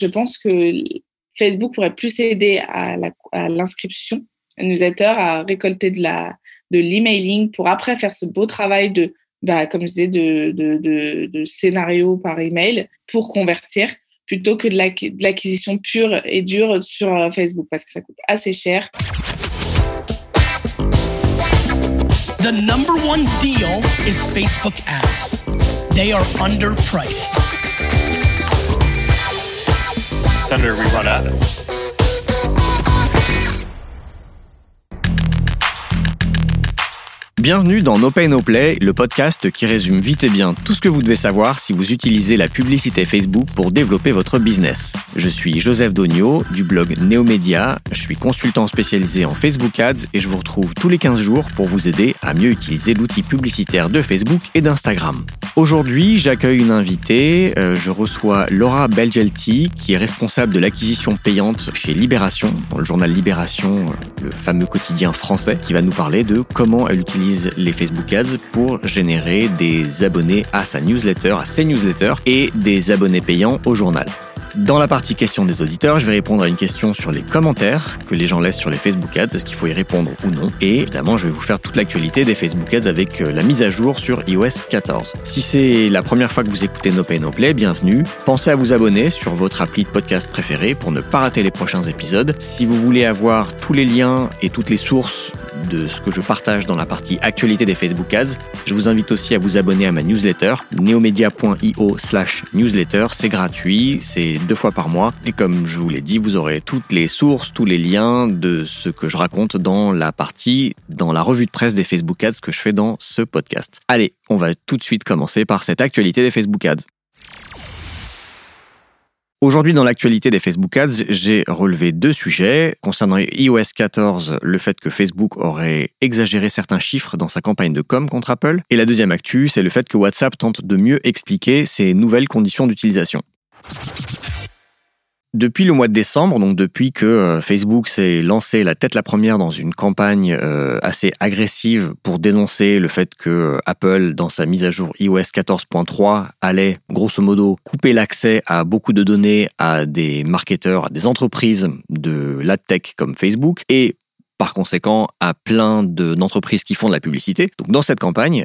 Je pense que Facebook pourrait plus aider à l'inscription newsletter, à récolter de de l'emailing pour après faire ce beau travail de, bah, comme de, de, de, de scénario par email pour convertir plutôt que de l'acquisition pure et dure sur euh, Facebook parce que ça coûte assez cher. The number one deal is Facebook ads. They are underpriced. Senator, we run ads. Bienvenue dans No Pay No Play, le podcast qui résume vite et bien tout ce que vous devez savoir si vous utilisez la publicité Facebook pour développer votre business. Je suis Joseph Dogno du blog Neomedia, je suis consultant spécialisé en Facebook Ads et je vous retrouve tous les 15 jours pour vous aider à mieux utiliser l'outil publicitaire de Facebook et d'Instagram. Aujourd'hui, j'accueille une invitée, euh, je reçois Laura Belgelti qui est responsable de l'acquisition payante chez Libération, dans le journal Libération, euh, le fameux quotidien français, qui va nous parler de comment elle utilise les Facebook Ads pour générer des abonnés à sa newsletter, à ses newsletters et des abonnés payants au journal. Dans la partie questions des auditeurs, je vais répondre à une question sur les commentaires que les gens laissent sur les Facebook Ads, est-ce qu'il faut y répondre ou non? Et évidemment, je vais vous faire toute l'actualité des Facebook Ads avec euh, la mise à jour sur iOS 14. Si c'est la première fois que vous écoutez No Pay No Play, bienvenue. Pensez à vous abonner sur votre appli de podcast préféré pour ne pas rater les prochains épisodes. Si vous voulez avoir tous les liens et toutes les sources de ce que je partage dans la partie actualité des Facebook Ads. Je vous invite aussi à vous abonner à ma newsletter, neomedia.io slash newsletter. C'est gratuit, c'est deux fois par mois. Et comme je vous l'ai dit, vous aurez toutes les sources, tous les liens de ce que je raconte dans la partie, dans la revue de presse des Facebook Ads que je fais dans ce podcast. Allez, on va tout de suite commencer par cette actualité des Facebook Ads. Aujourd'hui, dans l'actualité des Facebook Ads, j'ai relevé deux sujets. Concernant iOS 14, le fait que Facebook aurait exagéré certains chiffres dans sa campagne de com contre Apple. Et la deuxième actu, c'est le fait que WhatsApp tente de mieux expliquer ses nouvelles conditions d'utilisation. Depuis le mois de décembre, donc depuis que euh, Facebook s'est lancé la tête la première dans une campagne euh, assez agressive pour dénoncer le fait que euh, Apple, dans sa mise à jour iOS 14.3, allait grosso modo couper l'accès à beaucoup de données à des marketeurs, à des entreprises de la tech comme Facebook et par conséquent à plein d'entreprises qui font de la publicité. Donc dans cette campagne,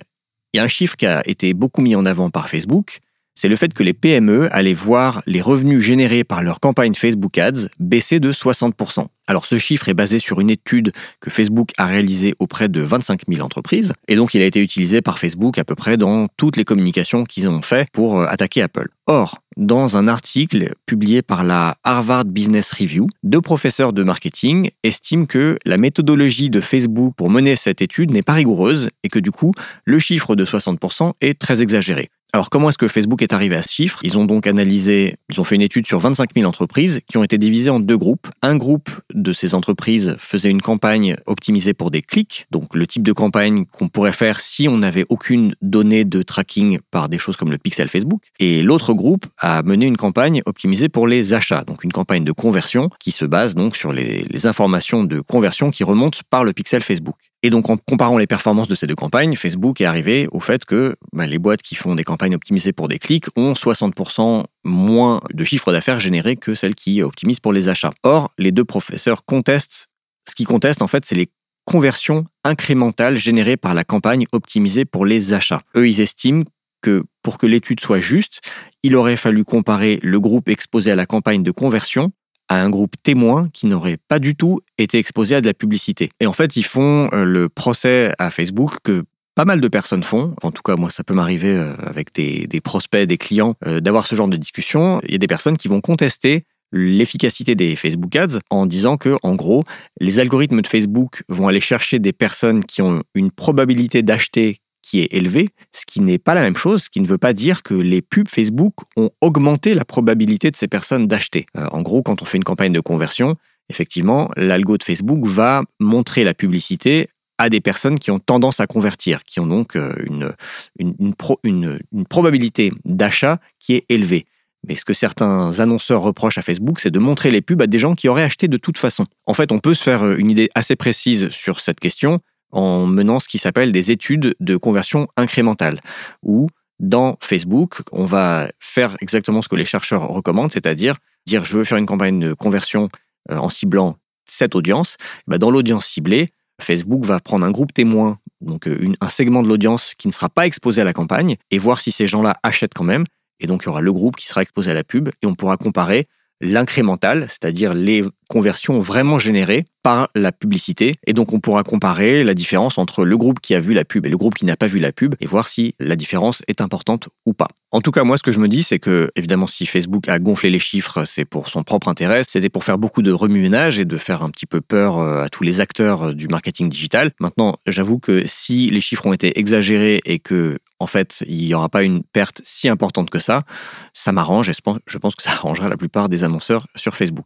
il y a un chiffre qui a été beaucoup mis en avant par Facebook, c'est le fait que les PME allaient voir les revenus générés par leur campagne Facebook Ads baisser de 60%. Alors ce chiffre est basé sur une étude que Facebook a réalisée auprès de 25 000 entreprises, et donc il a été utilisé par Facebook à peu près dans toutes les communications qu'ils ont fait pour euh, attaquer Apple. Or, dans un article publié par la Harvard Business Review, deux professeurs de marketing estiment que la méthodologie de Facebook pour mener cette étude n'est pas rigoureuse et que du coup, le chiffre de 60% est très exagéré. Alors comment est-ce que Facebook est arrivé à ce chiffre? Ils ont donc analysé, ils ont fait une étude sur 25 000 entreprises qui ont été divisées en deux groupes. Un groupe de ces entreprises faisait une campagne optimisée pour des clics, donc le type de campagne qu'on pourrait faire si on n'avait aucune donnée de tracking par des choses comme le pixel Facebook. Et l'autre groupe a mené une campagne optimisée pour les achats, donc une campagne de conversion qui se base donc sur les, les informations de conversion qui remontent par le pixel Facebook. Et donc, en comparant les performances de ces deux campagnes, Facebook est arrivé au fait que bah, les boîtes qui font des campagnes optimisées pour des clics ont 60% moins de chiffre d'affaires généré que celles qui optimisent pour les achats. Or, les deux professeurs contestent, ce qu'ils contestent en fait, c'est les conversions incrémentales générées par la campagne optimisée pour les achats. Eux, ils estiment que pour que l'étude soit juste, il aurait fallu comparer le groupe exposé à la campagne de conversion à un groupe témoin qui n'aurait pas du tout été exposé à de la publicité. Et en fait, ils font euh, le procès à Facebook que pas mal de personnes font. En tout cas, moi, ça peut m'arriver euh, avec des, prospects, des clients, euh, d'avoir ce genre de discussion. Il y a des personnes qui vont contester l'efficacité des Facebook Ads en disant que, en gros, les algorithmes de Facebook vont aller chercher des personnes qui ont une probabilité d'acheter qui est élevé, ce qui n'est pas la même chose, ce qui ne veut pas dire que les pubs Facebook ont augmenté la probabilité de ces personnes d'acheter. Euh, en gros, quand on fait une campagne de conversion, effectivement, l'algo de Facebook va montrer la publicité à des personnes qui ont tendance à convertir, qui ont donc euh, une, une probabilité d'achat qui est élevée. Mais ce que certains annonceurs reprochent à Facebook, c'est de montrer les pubs à des gens qui auraient acheté de toute façon. En fait, on peut se faire une idée assez précise sur cette question en menant ce qui s'appelle des études de conversion incrémentale, où dans Facebook, on va faire exactement ce que les chercheurs recommandent, c'est-à-dire dire je veux faire une campagne de conversion euh, en ciblant cette audience, bah, dans l'audience ciblée, Facebook va prendre un groupe témoin, donc euh, un segment de l'audience qui ne sera pas exposé à la campagne, et voir si ces gens-là achètent quand même. Et donc, il y aura le groupe qui sera exposé à la pub, et on pourra comparer l'incrémental, c'est-à-dire les conversions vraiment générées par la publicité. Et donc, on pourra comparer la différence entre le groupe qui a vu la pub et le groupe qui n'a pas vu la pub et voir si la différence est importante ou pas. En tout cas, moi, ce que je me dis, c'est que, évidemment, si Facebook a gonflé les chiffres, c'est pour son propre intérêt. C'était pour faire beaucoup de remue-ménage et de faire un petit peu peur euh, à tous les acteurs euh, du marketing digital. Maintenant, j'avoue que si les chiffres ont été exagérés et que, en fait, il n'y aura pas une perte si importante que ça, ça m'arrange et je pense que ça arrangera la plupart des annonceurs sur Facebook.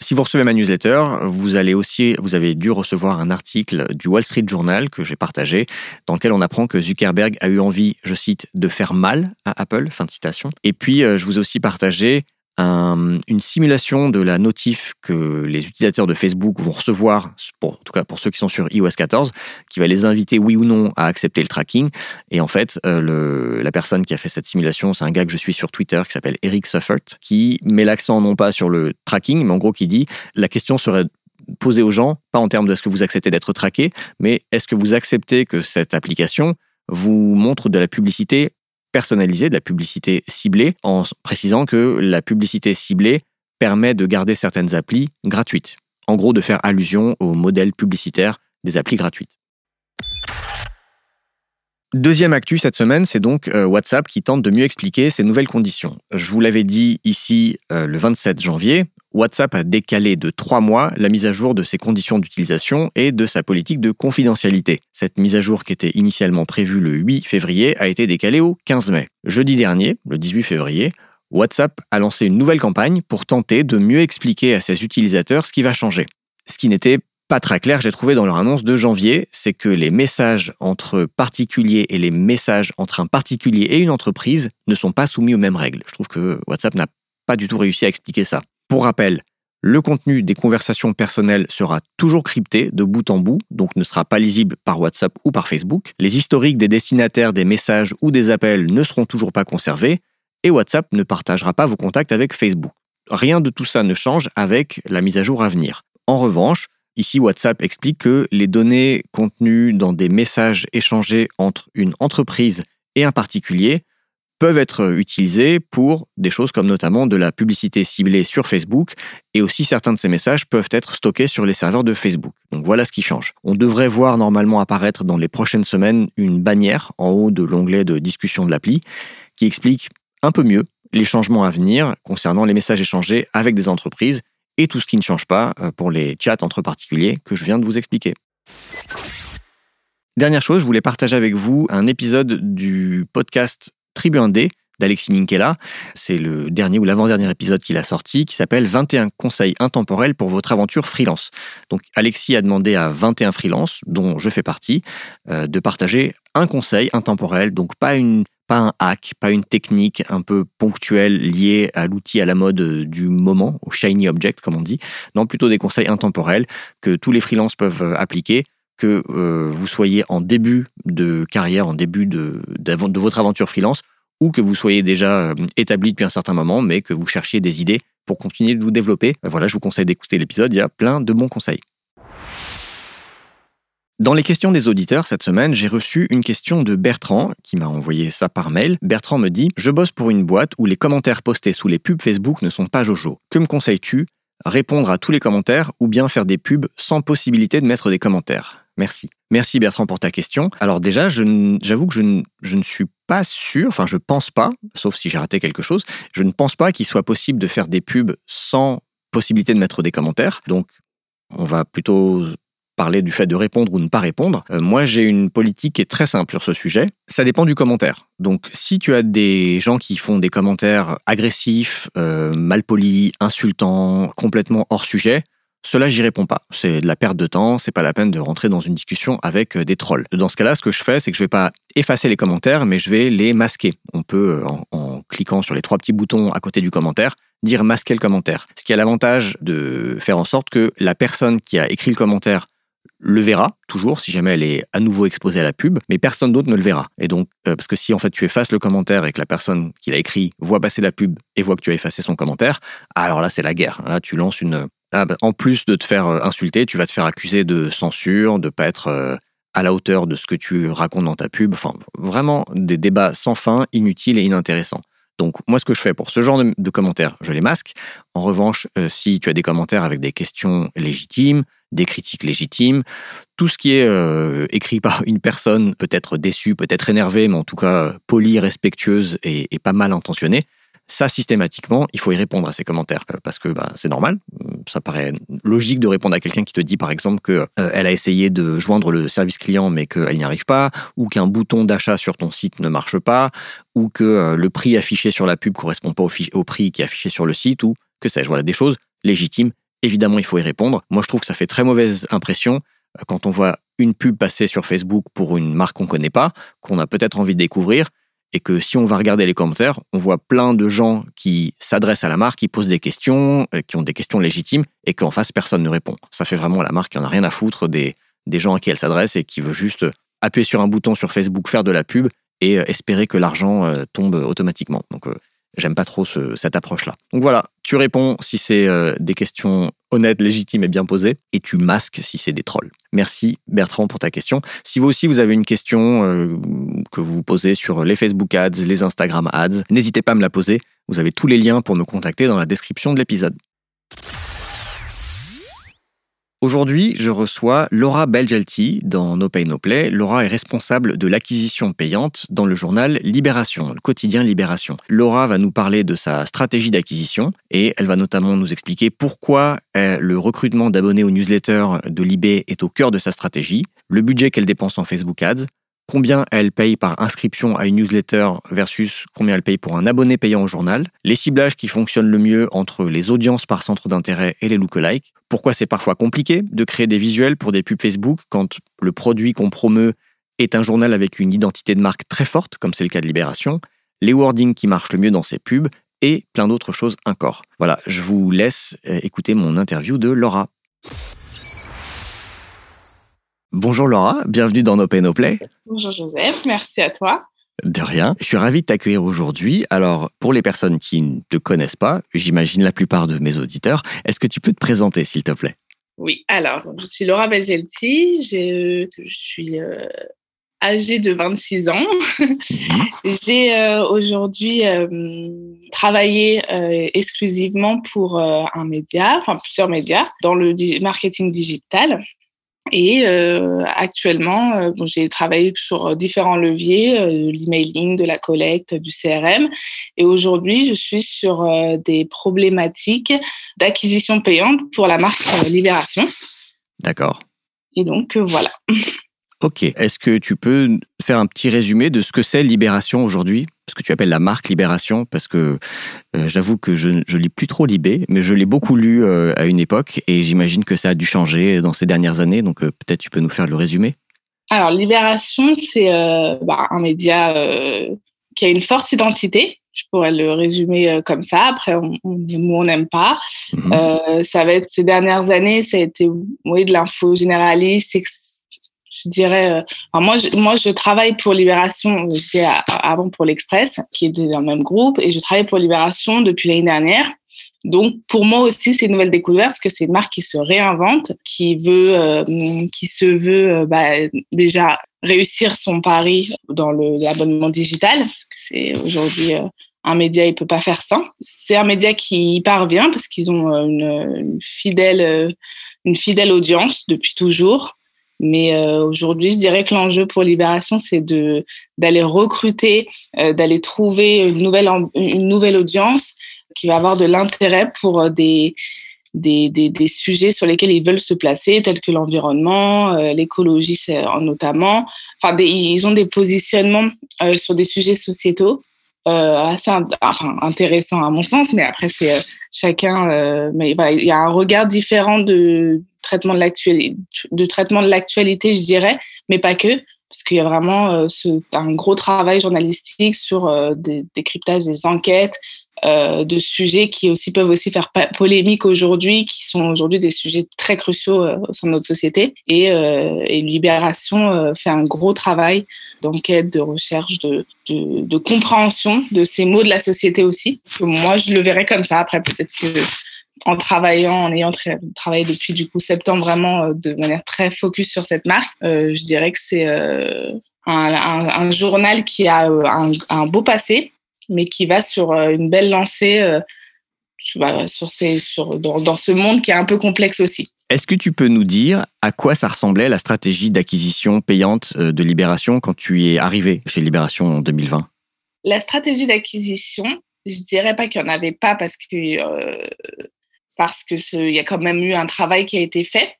Si vous recevez ma newsletter, vous allez aussi, vous avez dû recevoir un article du Wall Street Journal que j'ai partagé, dans lequel on apprend que Zuckerberg a eu envie, je cite, de faire mal à Apple, fin de citation. Et puis, euh, je vous ai aussi partagé une simulation de la notif que les utilisateurs de Facebook vont recevoir, pour, en tout cas pour ceux qui sont sur iOS 14, qui va les inviter oui ou non à accepter le tracking. Et en fait, euh, la personne qui a fait cette simulation, c'est un gars que je suis sur Twitter qui s'appelle Eric Suffert, qui met l'accent non pas sur le tracking, mais en gros qui dit la question serait posée aux gens, pas en termes de est-ce que vous acceptez d'être traqué, mais est-ce que vous acceptez que cette application vous montre de la publicité personnalisée, de la publicité ciblée, en précisant que la publicité ciblée permet de garder certaines applis gratuites. En gros, de faire allusion au modèle publicitaire des applis gratuites. Deuxième actu cette semaine, c'est donc euh, WhatsApp qui tente de mieux expliquer ces nouvelles conditions. Je vous l'avais dit ici euh, le 27 janvier, WhatsApp a décalé de trois mois la mise à jour de ses conditions d'utilisation et de sa politique de confidentialité. Cette mise à jour qui était initialement prévue le 8 février a été décalée au 15 mai. Jeudi dernier, le 18 février, WhatsApp a lancé une nouvelle campagne pour tenter de mieux expliquer à ses utilisateurs ce qui va changer. Ce qui n'était pas très clair, j'ai trouvé dans leur annonce de janvier, c'est que les messages entre particuliers et les messages entre un particulier et une entreprise ne sont pas soumis aux mêmes règles. Je trouve que WhatsApp n'a pas du tout réussi à expliquer ça. Pour rappel, le contenu des conversations personnelles sera toujours crypté de bout en bout, donc ne sera pas lisible par WhatsApp ou par Facebook. Les historiques des destinataires des messages ou des appels ne seront toujours pas conservés et WhatsApp ne partagera pas vos contacts avec Facebook. Rien de tout ça ne change avec la mise à jour à venir. En revanche, Ici, WhatsApp explique que les données contenues dans des messages échangés entre une entreprise et un particulier peuvent être utilisées pour des choses comme notamment de la publicité ciblée sur Facebook et aussi certains de ces messages peuvent être stockés sur les serveurs de Facebook. Donc voilà ce qui change. On devrait voir normalement apparaître dans les prochaines semaines une bannière en haut de l'onglet de discussion de l'appli qui explique un peu mieux les changements à venir concernant les messages échangés avec des entreprises et tout ce qui ne change pas euh, pour les chats entre particuliers que je viens de vous expliquer. Dernière chose, je voulais partager avec vous un épisode du podcast Tribu 1D d'Alexis Minkela. C'est le dernier ou l'avant-dernier épisode qu'il a sorti qui s'appelle 21 conseils intemporels pour votre aventure freelance. Donc Alexis a demandé à 21 freelance, dont je fais partie, euh, de partager un conseil intemporel, donc pas une pas un hack, pas une technique un peu ponctuelle liée à l'outil à la mode du moment, au shiny object comme on dit. Non, plutôt des conseils intemporels que tous les freelances peuvent euh, appliquer, que euh, vous soyez en début de carrière, en début de, de votre aventure freelance, ou que vous soyez déjà euh, établi depuis un certain moment, mais que vous cherchiez des idées pour continuer de vous développer. Voilà, je vous conseille d'écouter l'épisode, il y a plein de bons conseils. Dans les questions des auditeurs cette semaine, j'ai reçu une question de Bertrand qui m'a envoyé ça par mail. Bertrand me dit Je bosse pour une boîte où les commentaires postés sous les pubs Facebook ne sont pas Jojo. Que me conseilles-tu? Répondre à tous les commentaires ou bien faire des pubs sans possibilité de mettre des commentaires Merci. Merci Bertrand pour ta question. Alors déjà, j'avoue que je ne, je ne suis pas sûr, enfin je pense pas, sauf si j'ai raté quelque chose, je ne pense pas qu'il soit possible de faire des pubs sans possibilité de mettre des commentaires. Donc on va plutôt parler du fait de répondre ou ne pas répondre. Euh, moi, j'ai une politique qui est très simple sur ce sujet. Ça dépend du commentaire. Donc, si tu as des gens qui font des commentaires agressifs, euh, malpolis, insultants, complètement hors sujet, cela, j'y réponds pas. C'est de la perte de temps, c'est pas la peine de rentrer dans une discussion avec euh, des trolls. Dans ce cas-là, ce que je fais, c'est que je vais pas effacer les commentaires, mais je vais les masquer. On peut, en, en cliquant sur les trois petits boutons à côté du commentaire, dire masquer le commentaire. Ce qui a l'avantage de faire en sorte que la personne qui a écrit le commentaire le verra toujours si jamais elle est à nouveau exposée à la pub, mais personne d'autre ne le verra. Et donc, euh, parce que si en fait tu effaces le commentaire et que la personne qui l'a écrit voit passer la pub et voit que tu as effacé son commentaire, alors là c'est la guerre. Là tu lances une. Ah, bah, en plus de te faire euh, insulter, tu vas te faire accuser de censure, de pas être euh, à la hauteur de ce que tu racontes dans ta pub. Enfin, vraiment des débats sans fin, inutiles et inintéressants. Donc moi, ce que je fais pour ce genre de, commentaires, je les masque. En revanche, euh, si tu as des commentaires avec des questions légitimes, des critiques légitimes, tout ce qui est écrit par une personne peut être déçue, peut être énervée, mais en tout cas polie, respectueuse et, et pas mal intentionnée, ça, systématiquement, il faut y répondre à ces commentaires euh, parce que bah, c'est normal. Ça paraît logique de répondre à quelqu'un qui te dit, par exemple, qu'elle euh, a essayé de joindre le service client mais qu'elle n'y arrive pas, ou qu'un bouton d'achat sur ton site ne marche pas, ou que euh, le prix affiché sur la pub correspond pas au, au prix qui est affiché sur le site, ou que sais-je. Voilà, des choses légitimes. Évidemment, il faut y répondre. Moi, je trouve que ça fait très mauvaise impression quand on voit une pub passer sur Facebook pour une marque qu'on connaît pas, qu'on a peut-être envie de découvrir, et que si on va regarder les commentaires, on voit plein de gens qui s'adressent à la marque, qui posent des questions, euh, qui ont des questions légitimes, et qu'en face, personne ne répond. Ça fait vraiment la marque qui en a rien à foutre des, gens à qui elle s'adresse et qui veut juste appuyer sur un bouton sur Facebook, faire de la pub et euh, espérer que l'argent euh, tombe automatiquement. Donc, J'aime pas trop cette approche-là. Donc voilà, tu réponds si c'est euh, des questions honnêtes, légitimes et bien posées, et tu masques si c'est des trolls. Merci Bertrand pour ta question. Si vous aussi vous avez une question euh, que vous posez sur les Facebook Ads, les Instagram Ads, n'hésitez pas à me la poser. Vous avez tous les liens pour nous contacter dans la description de l'épisode. Aujourd'hui, je reçois Laura Belgelti dans No Pay No Play. Laura est responsable de l'acquisition payante dans le journal Libération, le quotidien Libération. Laura va nous parler de sa stratégie d'acquisition et elle va notamment nous expliquer pourquoi euh, le recrutement d'abonnés aux newsletters de Libé est au cœur de sa stratégie, le budget qu'elle dépense en Facebook Ads, combien elle paye par inscription à une newsletter versus combien elle paye pour un abonné payant au journal, les ciblages qui fonctionnent le mieux entre les audiences par centre d'intérêt et les lookalikes, pourquoi c'est parfois compliqué de créer des visuels pour des pubs Facebook quand le produit qu'on promeut est un journal avec une identité de marque très forte, comme c'est le cas de Libération, les wordings qui marchent le mieux dans ces pubs et plein d'autres choses encore. Voilà, je vous laisse euh, écouter mon interview de Laura. Bonjour Laura, bienvenue dans No Pay No Play. Bonjour Joseph, merci à toi. De rien. Je suis ravi de t'accueillir aujourd'hui. Alors, pour les personnes qui ne te connaissent pas, j'imagine la plupart de mes auditeurs, est-ce que tu peux te présenter, s'il te plaît? Oui, alors, je suis Laura Belgelti, je suis euh, âgée de 26 ans. Mhm. J'ai euh, aujourd'hui euh, travaillé exclusivement pour un média, enfin plusieurs médias, dans le marketing digital. Et euh, actuellement, euh, j'ai travaillé sur différents leviers, euh, l'emailing, de la collecte, du CRM. Et aujourd'hui, je suis sur des problématiques d'acquisition payante pour la marque Libération. D'accord. Et donc, voilà. Ok. Est-ce que tu peux faire un petit résumé de ce que c'est Libération aujourd'hui? Ce que tu appelles la marque Libération Parce que euh, j'avoue que je, ne lis plus trop Libé, mais je l'ai beaucoup lu euh, à une époque et j'imagine que ça a dû changer dans ces dernières années. Donc euh, peut-être tu peux nous faire le résumé Alors Libération, c'est bah, un média qui a une forte identité. Je pourrais le résumer comme ça. Après, on, on on n'aime pas. Mhm. ça va être ces dernières années, ça a été oui, de l'info généraliste, je dirais. Euh, moi, je, moi, je travaille pour Libération. J'étais avant pour l'Express, qui est dans le même groupe, et je travaille pour Libération depuis l'année dernière. Donc, pour moi aussi, c'est une nouvelle découverte parce que c'est une marque qui se réinvente, qui veut, euh, qui se veut euh, bah, déjà réussir son pari dans l'abonnement digital, parce que c'est aujourd'hui un média, il peut pas faire ça. C'est un média qui y parvient parce qu'ils ont une, une, fidèle, une fidèle audience depuis toujours. Mais euh, aujourd'hui, je dirais que l'enjeu pour Libération, c'est de d'aller recruter, euh, d'aller trouver une nouvelle une nouvelle audience qui va avoir de l'intérêt pour euh, des des, des, des, sujets sur lesquels ils veulent se placer, tels que l'environnement, l'écologie notamment. Enfin, des, ils ont des positionnements sur des sujets sociétaux assez enfin, intéressants à mon sens, mais après, c'est chacun. mais il y a un regard différent de, traitement de l'actualité, de traitement de l'actualité, je dirais, mais pas que, parce qu'il y a vraiment euh, un gros travail journalistique sur euh, des décryptages des enquêtes, euh, de sujets qui aussi peuvent aussi faire polémique aujourd'hui, qui sont aujourd'hui des sujets très cruciaux au sein de notre société. Et, et Libération fait un gros travail d'enquête, de recherche, de, de, de, compréhension de ces mots de la société aussi. moi, je le verrais comme ça. Après, peut-être que en travaillant, en ayant travaillé depuis du coup septembre vraiment de manière très focus sur cette marque, je dirais que c'est un, un, un, journal qui a un, un beau passé, mais qui va sur euh, une belle lancée euh, sur ces, sur, dans, dans, ce monde qui est un peu complexe aussi. Est-ce que tu peux nous dire à quoi ça ressemblait la stratégie d'acquisition payante euh, de Libération quand tu y es arrivé chez Libération en 2020 La stratégie d'acquisition, je dirais pas qu'il n'y en avait pas parce que euh, parce que il y a quand même eu un travail qui a été fait,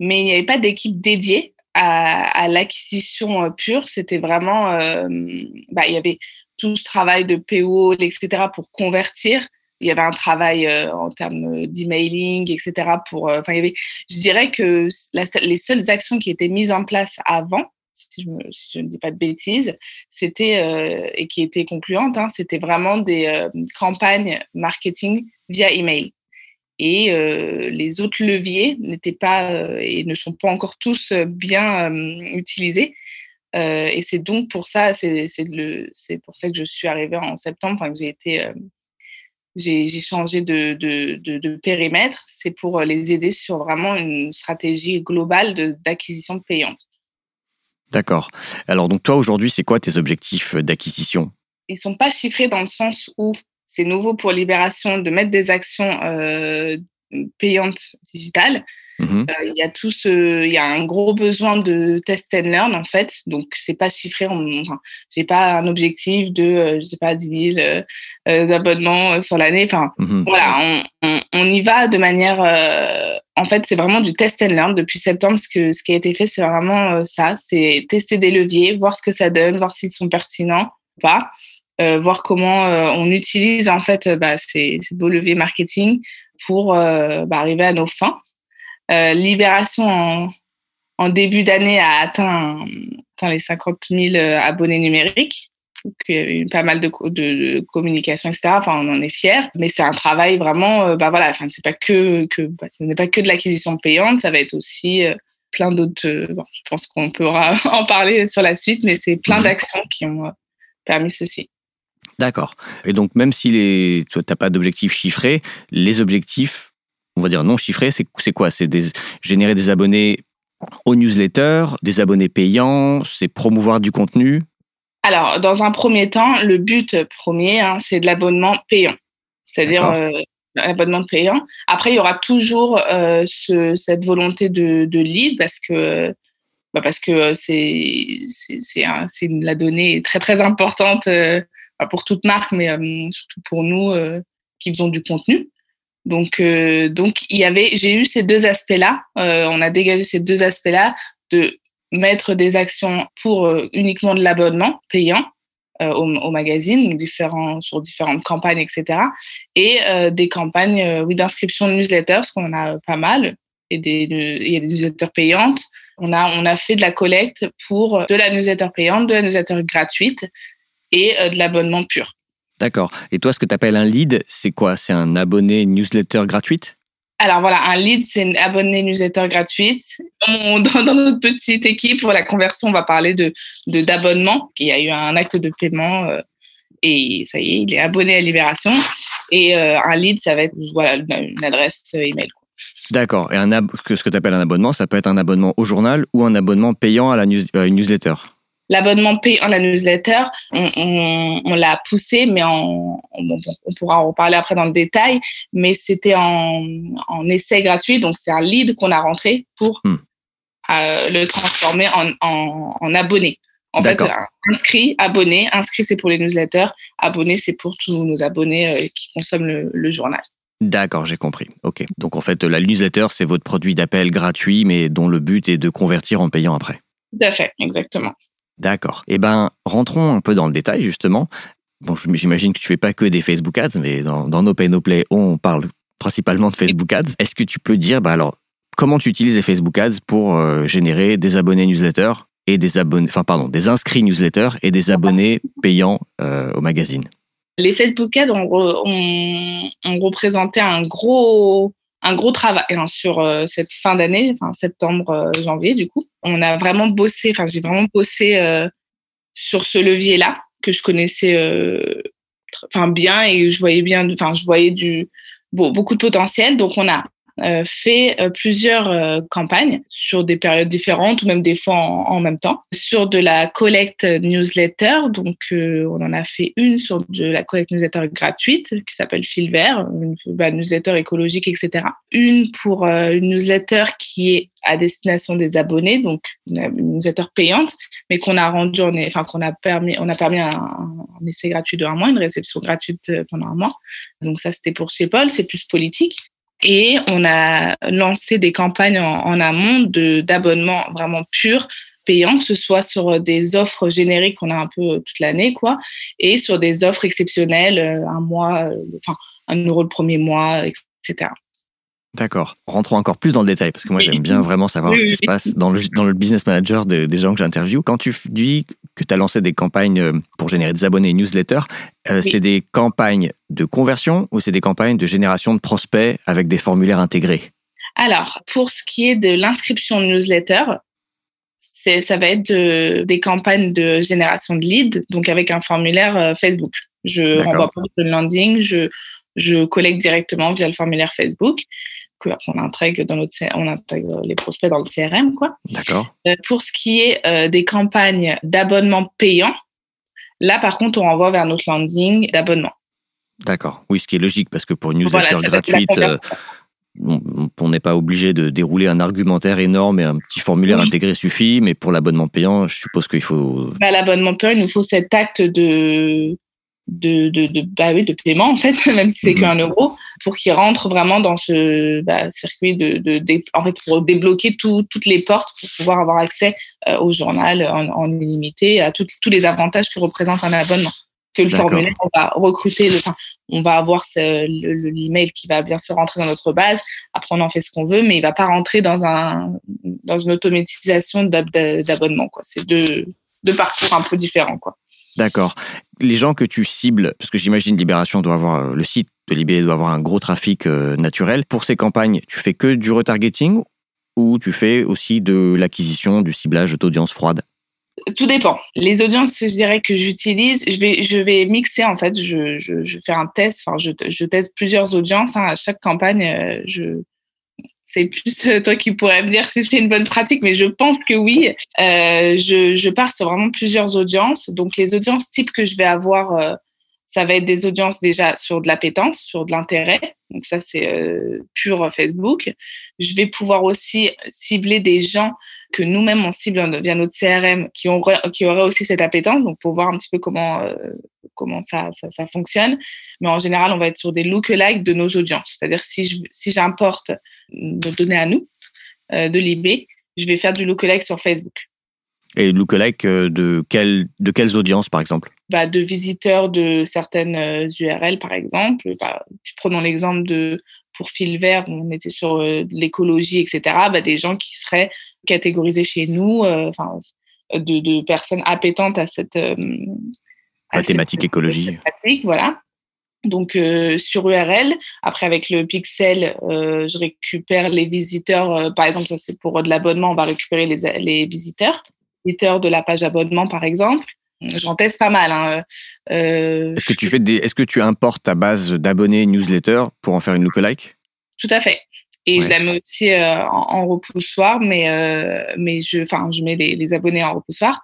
mais il n'y avait pas d'équipe dédiée à, l'acquisition pure. C'était vraiment, euh, bah, il y avait tout ce travail de PO, etc., pour convertir. Il y avait un travail euh, en termes d'emailing, etc. Pour, euh, enfin, il y avait, je dirais que les seules actions qui étaient mises en place avant, si je, ne dis pas de bêtises, c'était euh, et qui étaient concluantes, hein, c'était vraiment des campagnes marketing via email. Et les autres leviers n'étaient pas et ne sont pas encore tous bien utilisés. Euh, et c'est donc pour ça, c'est pour ça que je suis arrivée en septembre, enfin que j'ai été, euh, j'ai changé de, de, de, périmètre. C'est pour les aider sur vraiment une stratégie globale d'acquisition payante. D'accord. Alors donc toi aujourd'hui, c'est quoi tes objectifs d'acquisition? Ils sont pas chiffrés dans le sens où c'est nouveau pour Libération de mettre des actions euh, payantes digitales. Mmh euh, il y a tout ce, il y a un gros besoin de test and learn en fait, donc c'est pas chiffré. Enfin, j'ai pas un objectif de, euh, je sais pas, 10 000 euh, abonnements sur l'année. Enfin, mmh voilà, on, on, y va de manière. en fait, c'est vraiment du test and learn depuis septembre. Ce que ce qui a été fait, c'est vraiment ça, c'est tester des leviers, voir ce que ça donne, voir s'ils sont pertinents ou pas. Voir comment on utilise en fait bah, ces, ces, beaux leviers marketing pour bah, arriver à nos fins. Euh, Libération en, début d'année a atteint, les 50 000 euh, abonnés numériques. Donc, il y a eu pas mal de, de, communication, etc. Enfin, on en est fiers, mais c'est un travail vraiment, euh, bah voilà, enfin, c'est pas que, que bah, ce n'est pas que de l'acquisition payante, ça va être aussi plein d'autres. bon, je pense qu'on pourra en parler sur la suite, mais c'est plein d'actions qui ont permis ceci. D'accord. Et donc, même si les, tu n'as pas d'objectifs chiffrés, les objectifs on va dire non chiffré, c'est quoi? C'est générer des abonnés aux newsletters, des abonnés payants, c'est promouvoir du contenu? Alors, dans un premier temps, le but premier, hein, c'est de l'abonnement payant. C'est-à-dire euh, l'abonnement payant. Après, il y aura toujours euh, ce, cette volonté de, de, lead parce que bah parce que c'est c'est la donnée très très importante euh, pour toute marque, mais surtout pour nous qui faisons du contenu. Donc, euh, donc il y avait, j'ai eu ces deux aspects-là. Euh, on a dégagé ces deux aspects-là de mettre des actions pour euh, uniquement de l'abonnement payant au, magazine, sur différentes campagnes, etc. Et des campagnes d'inscription de newsletters, parce qu'on en a pas mal, et il y a des newsletters payantes. On a, on a fait de la collecte pour de la newsletter payante, de la newsletter gratuite et de l'abonnement pur. D'accord. Et toi, ce que tu appelles un lead, c'est quoi? C'est un abonné newsletter gratuite? Alors voilà, un lead, c'est une abonné newsletter gratuite. Dans, dans, notre petite équipe, pour la conversion, on va parler de d'abonnement. Il y a eu un acte de paiement euh, et ça y est, il est abonné à Libération. Et euh, un lead, ça va être voilà, une, adresse email. D'accord. Et un ce que tu appelles un abonnement, ça peut être un abonnement au journal ou un abonnement payant à la euh, newsletter? L'abonnement payant la newsletter, on, l'a poussé, mais on, pourra en reparler après dans le détail, mais c'était en, essai gratuit, donc c'est un lead qu'on a rentré pour hmm. euh, le transformer en, abonné. En fait, inscrit, abonné, inscrit c'est pour les newsletters, abonné c'est pour tous nos abonnés euh, qui consomment le, journal. D'accord, j'ai compris. Ok. Donc en fait, la newsletter, c'est votre produit d'appel gratuit, mais dont le but est de convertir en payant après. Tout à fait, exactement. D'accord. Eh ben, rentrons un peu dans le détail, justement. Bon, j'imagine que tu fais pas que des Facebook Ads, mais dans, dans No Pay No Play, on parle principalement de Facebook Ads. Est-ce que tu peux dire, bah alors, comment tu utilises les Facebook Ads pour euh, générer des abonnés newsletter et des abonnés, enfin pardon, des inscrits newsletter et des abonnés payants euh, au magazine? Les Facebook Ads ont, représenté un gros, un gros travail hein, sur euh, cette fin d'année, enfin septembre, euh, janvier du coup. On a vraiment bossé, enfin j'ai vraiment bossé euh, sur ce levier-là que je connaissais enfin bien et je voyais bien, enfin je voyais du beaucoup de potentiel. Donc on a euh, fait euh, plusieurs euh, campagnes sur des périodes différentes ou même des fois en, même temps. Sur de la collecte newsletter, donc on en a fait une sur de la collecte newsletter gratuite qui s'appelle Fil Vert, une bah, newsletter écologique, etc. Une pour une newsletter qui est à destination des abonnés, donc une, newsletter payante, mais qu'on a rendu, enfin qu'on a permis, on a permis un, un, essai gratuit de un mois, une réception gratuite pendant un mois. Donc ça c'était pour chez Paul, c'est plus politique. Et on a lancé des campagnes en, amont d'abonnements vraiment purs, payants, que ce soit sur des offres génériques qu'on a un peu toute l'année, quoi, et sur des offres exceptionnelles, euh, un mois, euh, enfin, un euro le premier mois, etc. D'accord. Rentrons encore plus dans le détail, parce que moi j'aime bien vraiment savoir ce qui se passe dans le, dans le business manager des gens que j'interviewe. Quand tu dis que tu as lancé des campagnes euh, pour générer des abonnés newsletters, euh, c'est des campagnes de conversion ou c'est des campagnes de génération de prospects avec des formulaires intégrés? Alors, pour ce qui est de l'inscription newsletter, ça va être des campagnes de génération de leads, donc avec un formulaire euh, Facebook. Je renvoie pas le landing, je, je collecte directement via le formulaire Facebook qu'on intègre dans notre on intègre les prospects dans le CRM quoi. D'accord. Euh, pour ce qui est euh, des campagnes d'abonnement payant, là par contre on renvoie vers notre landing d'abonnement. D'accord. Oui, ce qui est logique parce que pour une newsletter gratuite euh, on n'est pas obligé de dérouler un argumentaire énorme et un petit formulaire intégré suffit, mais pour l'abonnement payant, je suppose qu'il faut. Bah, l'abonnement payant, il nous faut cet acte de de, de, de, bah oui, de paiement, en fait, même si c'est mhm. qu'un euro, pour qu'ils rentrent vraiment dans ce bah, circuit de, de, en fait, pour débloquer toutes les portes pour pouvoir avoir accès euh, au journal en, en illimité, à tous les avantages que représente un abonnement. Que le formulaire, on va recruter, le, on va avoir l'email qui va bien sûr rentrer dans notre base. Après, on en fait ce qu'on veut, mais il va pas rentrer dans un dans une automatisation d'abonnement. Quoi. C'est deux, deux parcours un peu différents. Quoi. D'accord. Les gens que tu cibles, parce que j'imagine Libération doit avoir, euh, le site de Libé doit avoir un gros trafic euh, naturel. Pour ces campagnes, tu fais que du retargeting ou tu fais aussi de l'acquisition, du ciblage d'audience froide tout dépend. Les audiences, je dirais que j'utilise, je vais, je vais mixer en fait. Je, fais un test. Je, je teste plusieurs audiences hein. à chaque campagne. Euh, je, c'est plus euh, toi qui pourrais me dire si c'est une bonne pratique, mais je pense que oui. Euh, je, je, pars sur vraiment plusieurs audiences. Donc, les audiences types que je vais avoir, euh, ça va être des audiences déjà sur de l'appétence, sur de l'intérêt. Donc, ça, c'est pur Facebook. Je vais pouvoir aussi cibler des gens que nous-mêmes on cible via notre CRM qui auraient, qui auraient aussi cette appétence, donc pour voir un petit peu comment, euh, comment ça, ça, fonctionne. Mais en général, on va être sur des lookalikes de nos audiences. C'est-à-dire si si j'importe nos données à nous euh, de l'IB, je vais faire du lookalike sur Facebook. Et lookalike euh, de, quel, de quelles audiences, par exemple? Bah, De visiteurs de certaines URL, par exemple. Bah, prenons l'exemple de pour fil vert, on était sur l'écologie, etc. Bah, des gens qui seraient catégorisés chez nous, euh, de, de, personnes appétentes à cette euh, à thématique écologie. voilà. Donc euh, sur URL, après avec le pixel, je récupère les visiteurs. par exemple, ça c'est pour de l'abonnement, on va récupérer les, les visiteurs, visiteurs de la page abonnement par exemple. J'en teste pas mal. Hein. est-ce que tu fais des, est-ce que tu importes ta base d'abonnés newsletter pour en faire une lookalike? Tout à fait. Et je la mets aussi euh, en, repoussoir, mais, euh, mais je, enfin, je mets les, abonnés en repoussoir,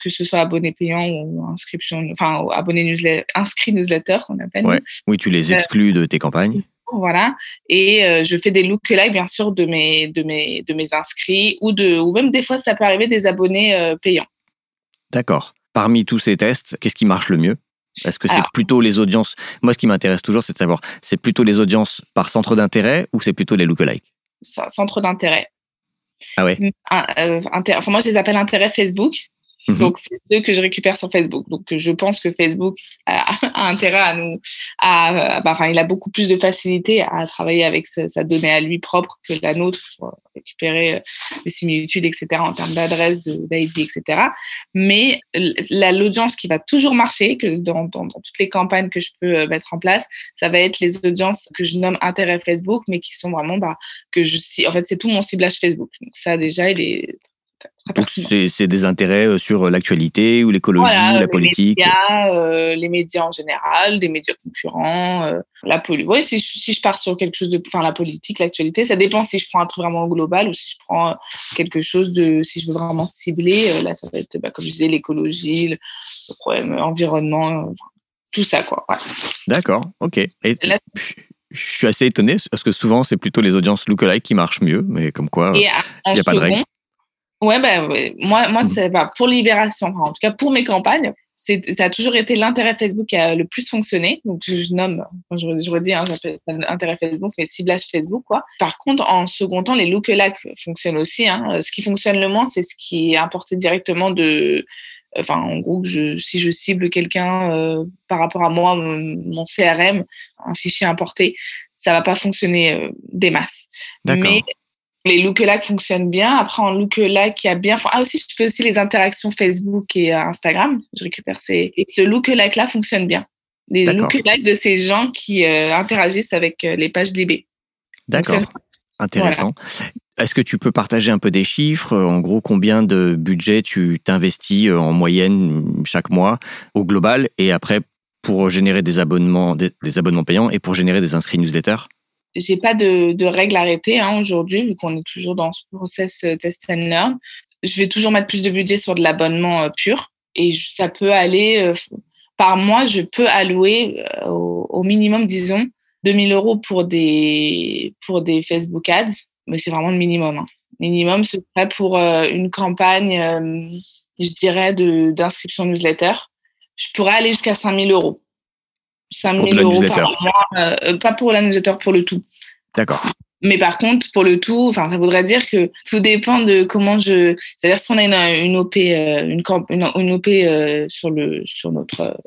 que, ce soit abonnés payants ou inscription, enfin, abonnés newsletter, inscrits newsletter, on appelle. Oui, tu les euh, exclus de tes campagnes. Voilà. Et je fais des lookalikes, bien sûr, de mes, de mes, de mes inscrits ou, de, ou même des fois, ça peut arriver des abonnés payants. D'accord. Parmi tous ces tests, qu'est-ce qui marche le mieux? Est-ce que c'est plutôt les audiences? Moi, ce qui m'intéresse toujours, c'est de savoir, c'est plutôt les audiences par centre d'intérêt ou c'est plutôt les lookalikes? Centre d'intérêt. Ah ouais euh, enfin, Moi, je les appelle intérêt Facebook. Mhm. Donc, c'est ceux que je récupère sur Facebook. Donc, je pense que Facebook a, intérêt à nous. À, bah, enfin, il a beaucoup plus de facilité à travailler avec sa, donnée à lui propre que la nôtre. récupérer des similitudes, etc., en termes d'adresse, d'ID, etc. Mais l'audience qui va toujours marcher, que dans, toutes les campagnes que je peux mettre en place, ça va être les audiences que je nomme intérêt Facebook, mais qui sont vraiment, bah, que je, en fait, c'est tout mon ciblage Facebook. Donc ça, déjà, il est donc, c'est des intérêts euh, sur l'actualité ou l'écologie ou la politique? les médias, euh, les médias en général, des médias concurrents, euh, la politique. Oui, si, si, je pars sur quelque chose de. Enfin, la politique, l'actualité, ça dépend si je prends un truc vraiment global ou si je prends quelque chose de. Si je veux vraiment cibler, là, ça va être, bah, comme je disais, l'écologie, le, problème environnement, tout ça, quoi. D'accord, ok. Et je suis assez étonné parce que souvent, c'est plutôt les audiences lookalike qui marchent mieux, mais comme quoi, il n'y a pas de règle. Ouais, ben, moi, moi c'est bah, pour Libération, en tout cas pour mes campagnes, ça a toujours été l'intérêt Facebook qui a le plus fonctionné. Donc, je, nomme, je, je redis, hein, intérêt Facebook, mais ciblage Facebook, quoi. Par contre, en second temps, les lookalikes fonctionnent aussi. Hein. Ce qui fonctionne le moins, c'est ce qui est importé directement de, enfin, en gros, je, si je cible quelqu'un euh, par rapport à moi, mon, CRM, un fichier importé, ça va pas fonctionner euh, des masses. Mais les lookalikes fonctionnent bien. Après, en lookalike, il y a bien. Ah, aussi, je fais aussi les interactions Facebook et euh, Instagram. Je récupère ces. Et ce lookalike-là fonctionne bien. Les lookalikes de ces gens qui euh, interagissent avec euh, les pages DB. D'accord. Intéressant. Est-ce que tu peux partager un peu des chiffres? En gros, combien de budget tu t'investis en moyenne chaque mois au global? Et après pour générer des abonnements, des abonnements payants et pour générer des inscrits newsletters? J'ai pas de, de règles arrêtées hein, aujourd'hui, vu qu'on est toujours dans ce process euh, test and learn. Je vais toujours mettre plus de budget sur de l'abonnement euh, pur. Et ça peut aller, euh, par mois, je peux allouer au, minimum, disons, 2000 euros pour des, pour des Facebook ads. Mais c'est vraiment le minimum. Hein. Minimum, ce serait pour une campagne, je dirais, d'inscription newsletter. Je pourrais aller jusqu'à 5000 euros. 5 000 euros par mois. Euh, pas pour la newsletter, pour le tout. D'accord. Mais par contre, pour le tout, enfin, ça voudrait dire que tout dépend de comment je. C'est-à-dire si on a une, une OP, euh, une, une, OP euh, sur le sur notre,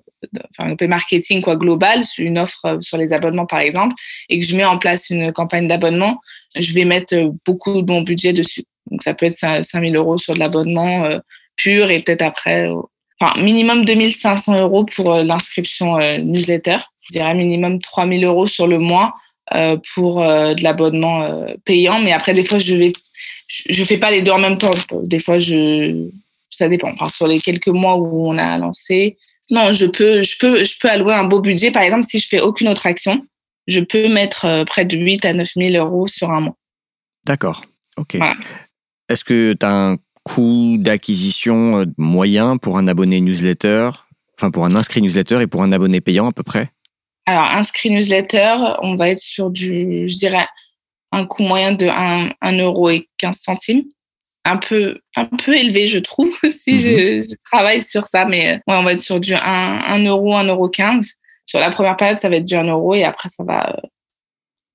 enfin, une OP marketing quoi globale, une offre sur les abonnements par exemple, et que je mets en place une campagne d'abonnement, je vais mettre beaucoup de mon budget dessus. Donc ça peut être 5 000 euros sur de l'abonnement pur et peut-être après enfin, minimum 2500 euros pour euh, l'inscription euh, newsletter. Je dirais minimum 3000 euros sur le mois euh, pour de l'abonnement payant. Mais après, des fois, je vais, je fais pas les deux en même temps. Des fois, je, ça dépend. Enfin, sur les quelques mois où on a lancé, non, je peux, je peux, je peux allouer un beau budget. Par exemple, si je fais aucune autre action, je peux mettre près de 8 à 9 000 euros sur un mois. D'accord. OK. Est-ce que tu as un coût d'acquisition euh, moyen pour un abonné newsletter, enfin pour un inscrit newsletter et pour un abonné payant à peu près? Alors, inscrit newsletter, on va être sur du, je dirais, un coût moyen de 1, euro et 15 centimes. Un peu, un peu élevé, je trouve, si je, mhm. travaille sur ça, mais ouais, on va être sur du 1, 1 euro, 1 euro 15. Sur la première période, ça va être du 1 euro et après, ça va,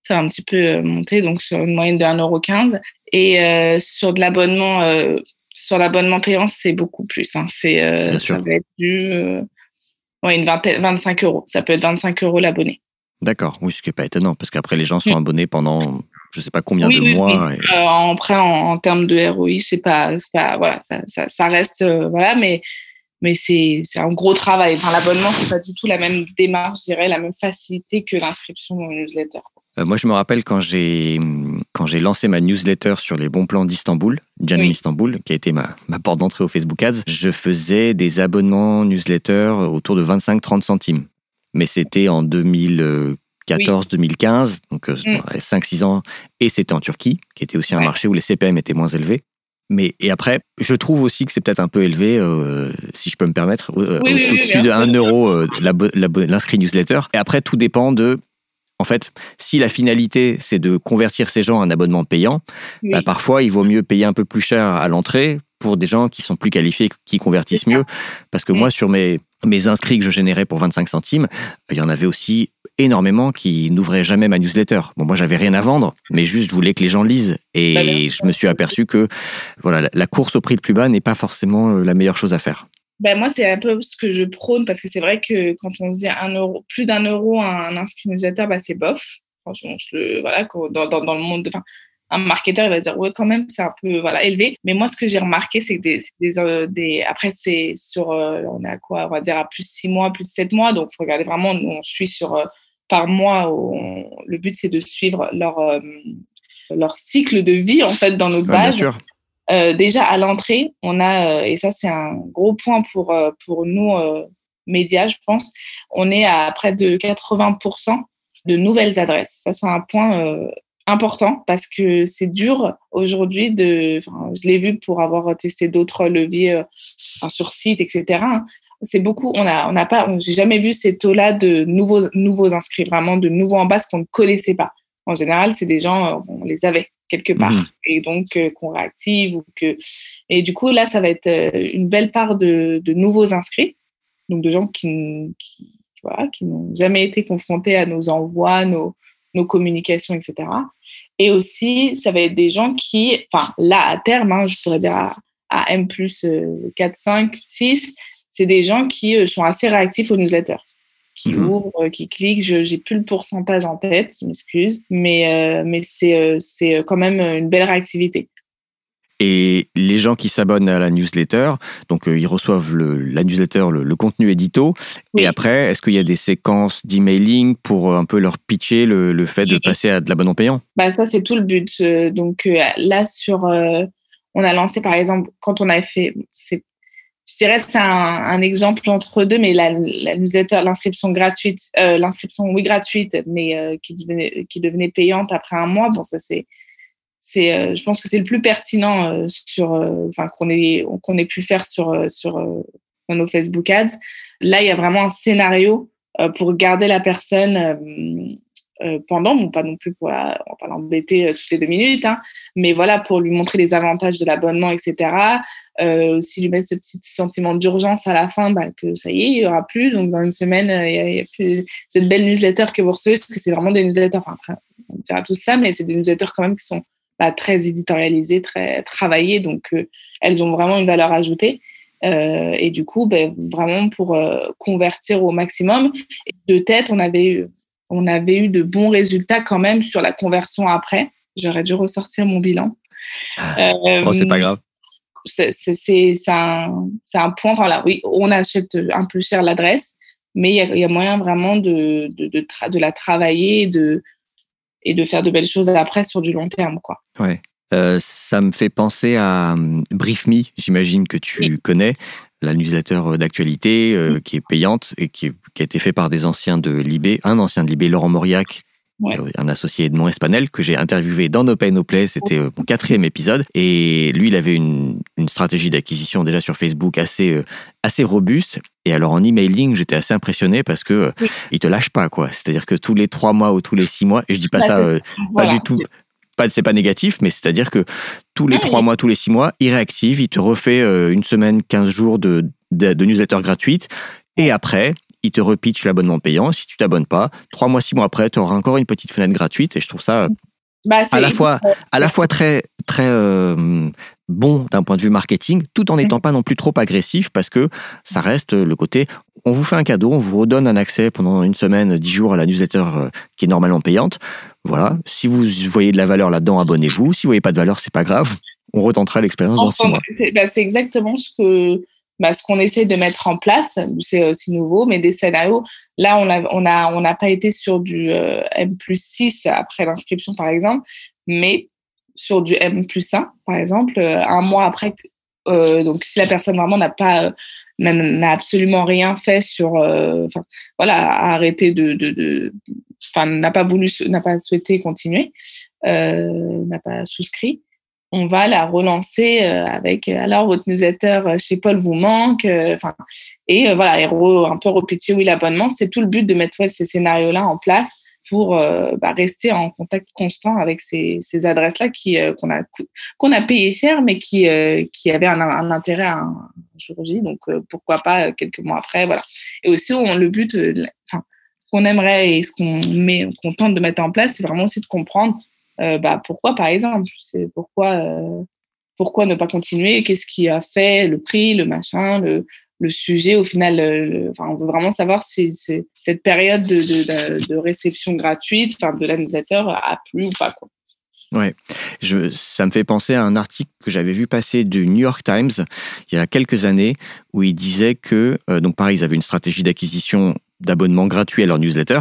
ça va un petit peu euh, monter, donc sur une moyenne de 1 euro 15. Et euh, sur de l'abonnement sur l'abonnement payant, c'est beaucoup plus. Hein. C'est, euh, ça va être du, euh, ouais, une 25 euros. Ça peut être 25 euros l'abonné. D'accord, oui, ce qui n'est pas étonnant, parce qu'après, les gens sont mm. abonnés pendant je ne sais pas combien de mois. Et... Euh, après, en, termes de ROI, c'est pas, pas, voilà, ça, ça, reste, voilà, mais, mais c'est, un gros travail. Enfin, l'abonnement, c'est pas du tout la même démarche, je dirais, la même facilité que l'inscription dans une newsletter. Euh, moi, je me rappelle quand j'ai quand j'ai lancé ma newsletter sur les bons plans d'Istanbul, Janine Istanbul, qui a été ma, ma porte d'entrée au Facebook Ads, je faisais des abonnements newsletter autour de 25-30 centimes. Mais c'était en 2014-2015, donc 5-6 euh, mm. ans, et c'était en Turquie, qui était aussi un marché où les CPM étaient moins élevés. Mais et après, je trouve aussi que c'est peut-être un peu élevé, euh, si je peux me permettre, au-dessus de 1 euro l'inscrit newsletter. Et après, tout dépend de en fait, si la finalité, c'est de convertir ces gens en un abonnement payant, bah, parfois, il vaut mieux payer un peu plus cher à l'entrée pour des gens qui sont plus qualifiés, qui convertissent mieux. Parce que moi, sur mes, mes inscrits que je générais pour 25 centimes, il y en avait aussi énormément qui n'ouvraient jamais ma newsletter. Bon, moi, j'avais rien à vendre, mais juste, je voulais que les gens lisent. Et bah, je me suis aperçu que voilà, la course au prix le plus bas n'est pas forcément euh, la meilleure chose à faire ben moi, c'est un peu ce que je prône parce que c'est vrai que quand on se dit un euro, plus d'un euro un inscrit newsletter, ben c'est bof. Franchement, je, voilà, dans, dans, dans, le monde, enfin, un marketeur il va dire ouais quand même c'est un peu voilà élevé. Mais moi ce que j'ai remarqué c'est que des, des, euh, des, après c'est sur euh, on a quoi on va dire à plus six mois plus sept mois. Donc faut regarder vraiment on suit sur euh, par mois le but c'est de suivre leur leur cycle de vie en fait dans notre base déjà à l'entrée on a et ça c'est un gros point pour pour nous médias je pense on est à près de 80% de nouvelles adresses ça c'est un point important parce que c'est dur aujourd'hui de. je l'ai vu pour avoir testé d'autres leviers euh, sur site, etc. Hein. C'est beaucoup. On a, on n'a pas. J'ai jamais vu ces taux-là de nouveaux, nouveaux inscrits, vraiment de nouveaux en base qu'on ne connaissait pas. En général, c'est des gens, euh, on les avait quelque part mmh. et donc euh, qu'on réactive ou que. Et du coup, là, ça va être une belle part de, de nouveaux inscrits, donc de gens qui, qui, voilà, qui n'ont jamais été confrontés à nos envois, nos nos communications, etc. Et aussi, ça va être des gens qui, enfin, là, à terme, hein, je pourrais dire à, M plus 4, 5, 6, c'est des gens qui euh, sont assez réactifs aux newsletters, qui mhm. ouvrent, euh, qui cliquent. Je n'ai plus le pourcentage en tête, je m'excuse, mais, euh, mais c'est quand même une belle réactivité. Et les gens qui s'abonnent à la newsletter, donc euh, ils reçoivent le, la newsletter, le, contenu édito. Et après, est-ce qu'il y a des séquences d'emailing pour un peu leur pitcher le, le fait de passer à de l'abonnement payant? Bah, Ça, c'est tout le but. Euh, donc euh, là, sur, on a lancé par exemple, quand on a fait, c'est, je dirais c'est un, un, exemple entre deux, mais la, newsletter, l'inscription gratuite, l'inscription, oui, gratuite, mais qui, devenait, qui devenait payante après un mois, bon, ça c'est c'est, euh, je pense que c'est le plus pertinent euh, sur, euh, enfin qu'on ait qu'on ait pu faire sur sur nos Facebook Ads. Là, il y a vraiment un scénario pour garder la personne pendant, bon, pas non plus pour l'embêter toutes les deux minutes, hein, mais voilà, pour lui montrer les avantages de l'abonnement, etc. Euh, aussi lui mettre ce petit sentiment d'urgence à la fin, bah, que ça y est, il y aura plus. Donc, dans une semaine, il y, a, plus cette belle newsletter que vous recevez, parce que c'est vraiment des newsletters, enfin, on dira tout ça, mais c'est des newsletters quand même qui sont très éditorialisées, très travaillées, donc euh, elles ont vraiment une valeur ajoutée. Euh, et du coup, ben, vraiment pour euh, convertir au maximum. de tête, on avait, eu, on avait eu de bons résultats quand même sur la conversion après. J'aurais dû ressortir mon bilan. oh, c'est pas grave. C'est un, un, point. Enfin, là, oui, on achète un peu cher l'adresse, mais il y, a moyen vraiment de, de, de, de la travailler, de, et de faire de belles choses après sur du long terme. Quoi. Ouais. Euh, ça me fait penser à hum, BriefMe, j'imagine que tu connais, la newsletter d'actualité euh, qui est payante et qui, qui, a été fait par des anciens de Libé, un ancien de Libé, Laurent Mauriac, un associé de mon Espanel que j'ai interviewé dans No Pay No Play. C'était euh, mon quatrième épisode. Et lui, il avait une, une stratégie d'acquisition déjà sur Facebook assez, euh, assez robuste. Et alors en emailing, j'étais assez impressionné parce que euh, il te lâche pas quoi. C'est-à-dire que tous les trois mois ou tous les six mois, et je dis pas ça pas du tout, pas c'est pas négatif, mais c'est-à-dire que tous les trois mois, tous les six mois, il réactive, il te refait une semaine, 15 jours de, de, de newsletter gratuite. Et après, il te repitch l'abonnement payant. Si tu t'abonnes pas, trois mois, six mois après, tu auras encore une petite fenêtre gratuite. Et je trouve ça bah, à la fois, à la fois très, très euh, bon d'un point de vue marketing, tout en n'étant pas non plus trop agressif, parce que ça reste le côté, on vous fait un cadeau, on vous redonne un accès pendant une semaine, dix jours à la newsletter euh, qui est normalement payante. Voilà. Si vous voyez de la valeur là-dedans, abonnez-vous. Si vous voyez pas de valeur, c'est pas grave. On retentera l'expérience dans six mois. Bah, c'est exactement ce que bah, ce qu'on essaie de mettre en place, c'est aussi nouveau, mais des scénarios. Là, on a, on a, on n'a pas été sur du euh, M plus 6 après l'inscription, par exemple, mais sur du M plus 1, par exemple, euh, un mois après. Euh, donc, si la personne vraiment n'a pas, n'a absolument rien fait sur, voilà, arrêté de, de, enfin, n'a pas voulu, n'a pas souhaité continuer, n'a pas souscrit on va la relancer euh, avec euh, alors votre newsletter euh, chez Paul vous manque enfin et voilà un peu repitcher oui l'abonnement. C'est tout le but de mettre ces scénarios là en place pour bah, rester en contact constant avec ces, adresses là qui qu'on a qu'on a payé cher mais qui qui avaient un, intérêt à un jour J. Donc pourquoi pas quelques mois après voilà. Et aussi on, le but enfin qu'on aimerait et ce qu'on met qu'on tente de mettre en place c'est vraiment aussi de comprendre bah, pourquoi, par exemple? C'est pourquoi, euh, pourquoi ne pas continuer? Qu'est-ce qui a fait le prix, le machin, le, sujet? Au final enfin, on veut vraiment savoir si, cette période de, de, de, réception gratuite enfin de l'analysateur a plu ou pas quoi. Ouais, je, ça me fait penser à un article que j'avais vu passer du New York Times il y a quelques années où il disait que, euh, donc pareil, ils avaient une stratégie d'acquisition d'abonnements gratuits à leur newsletter.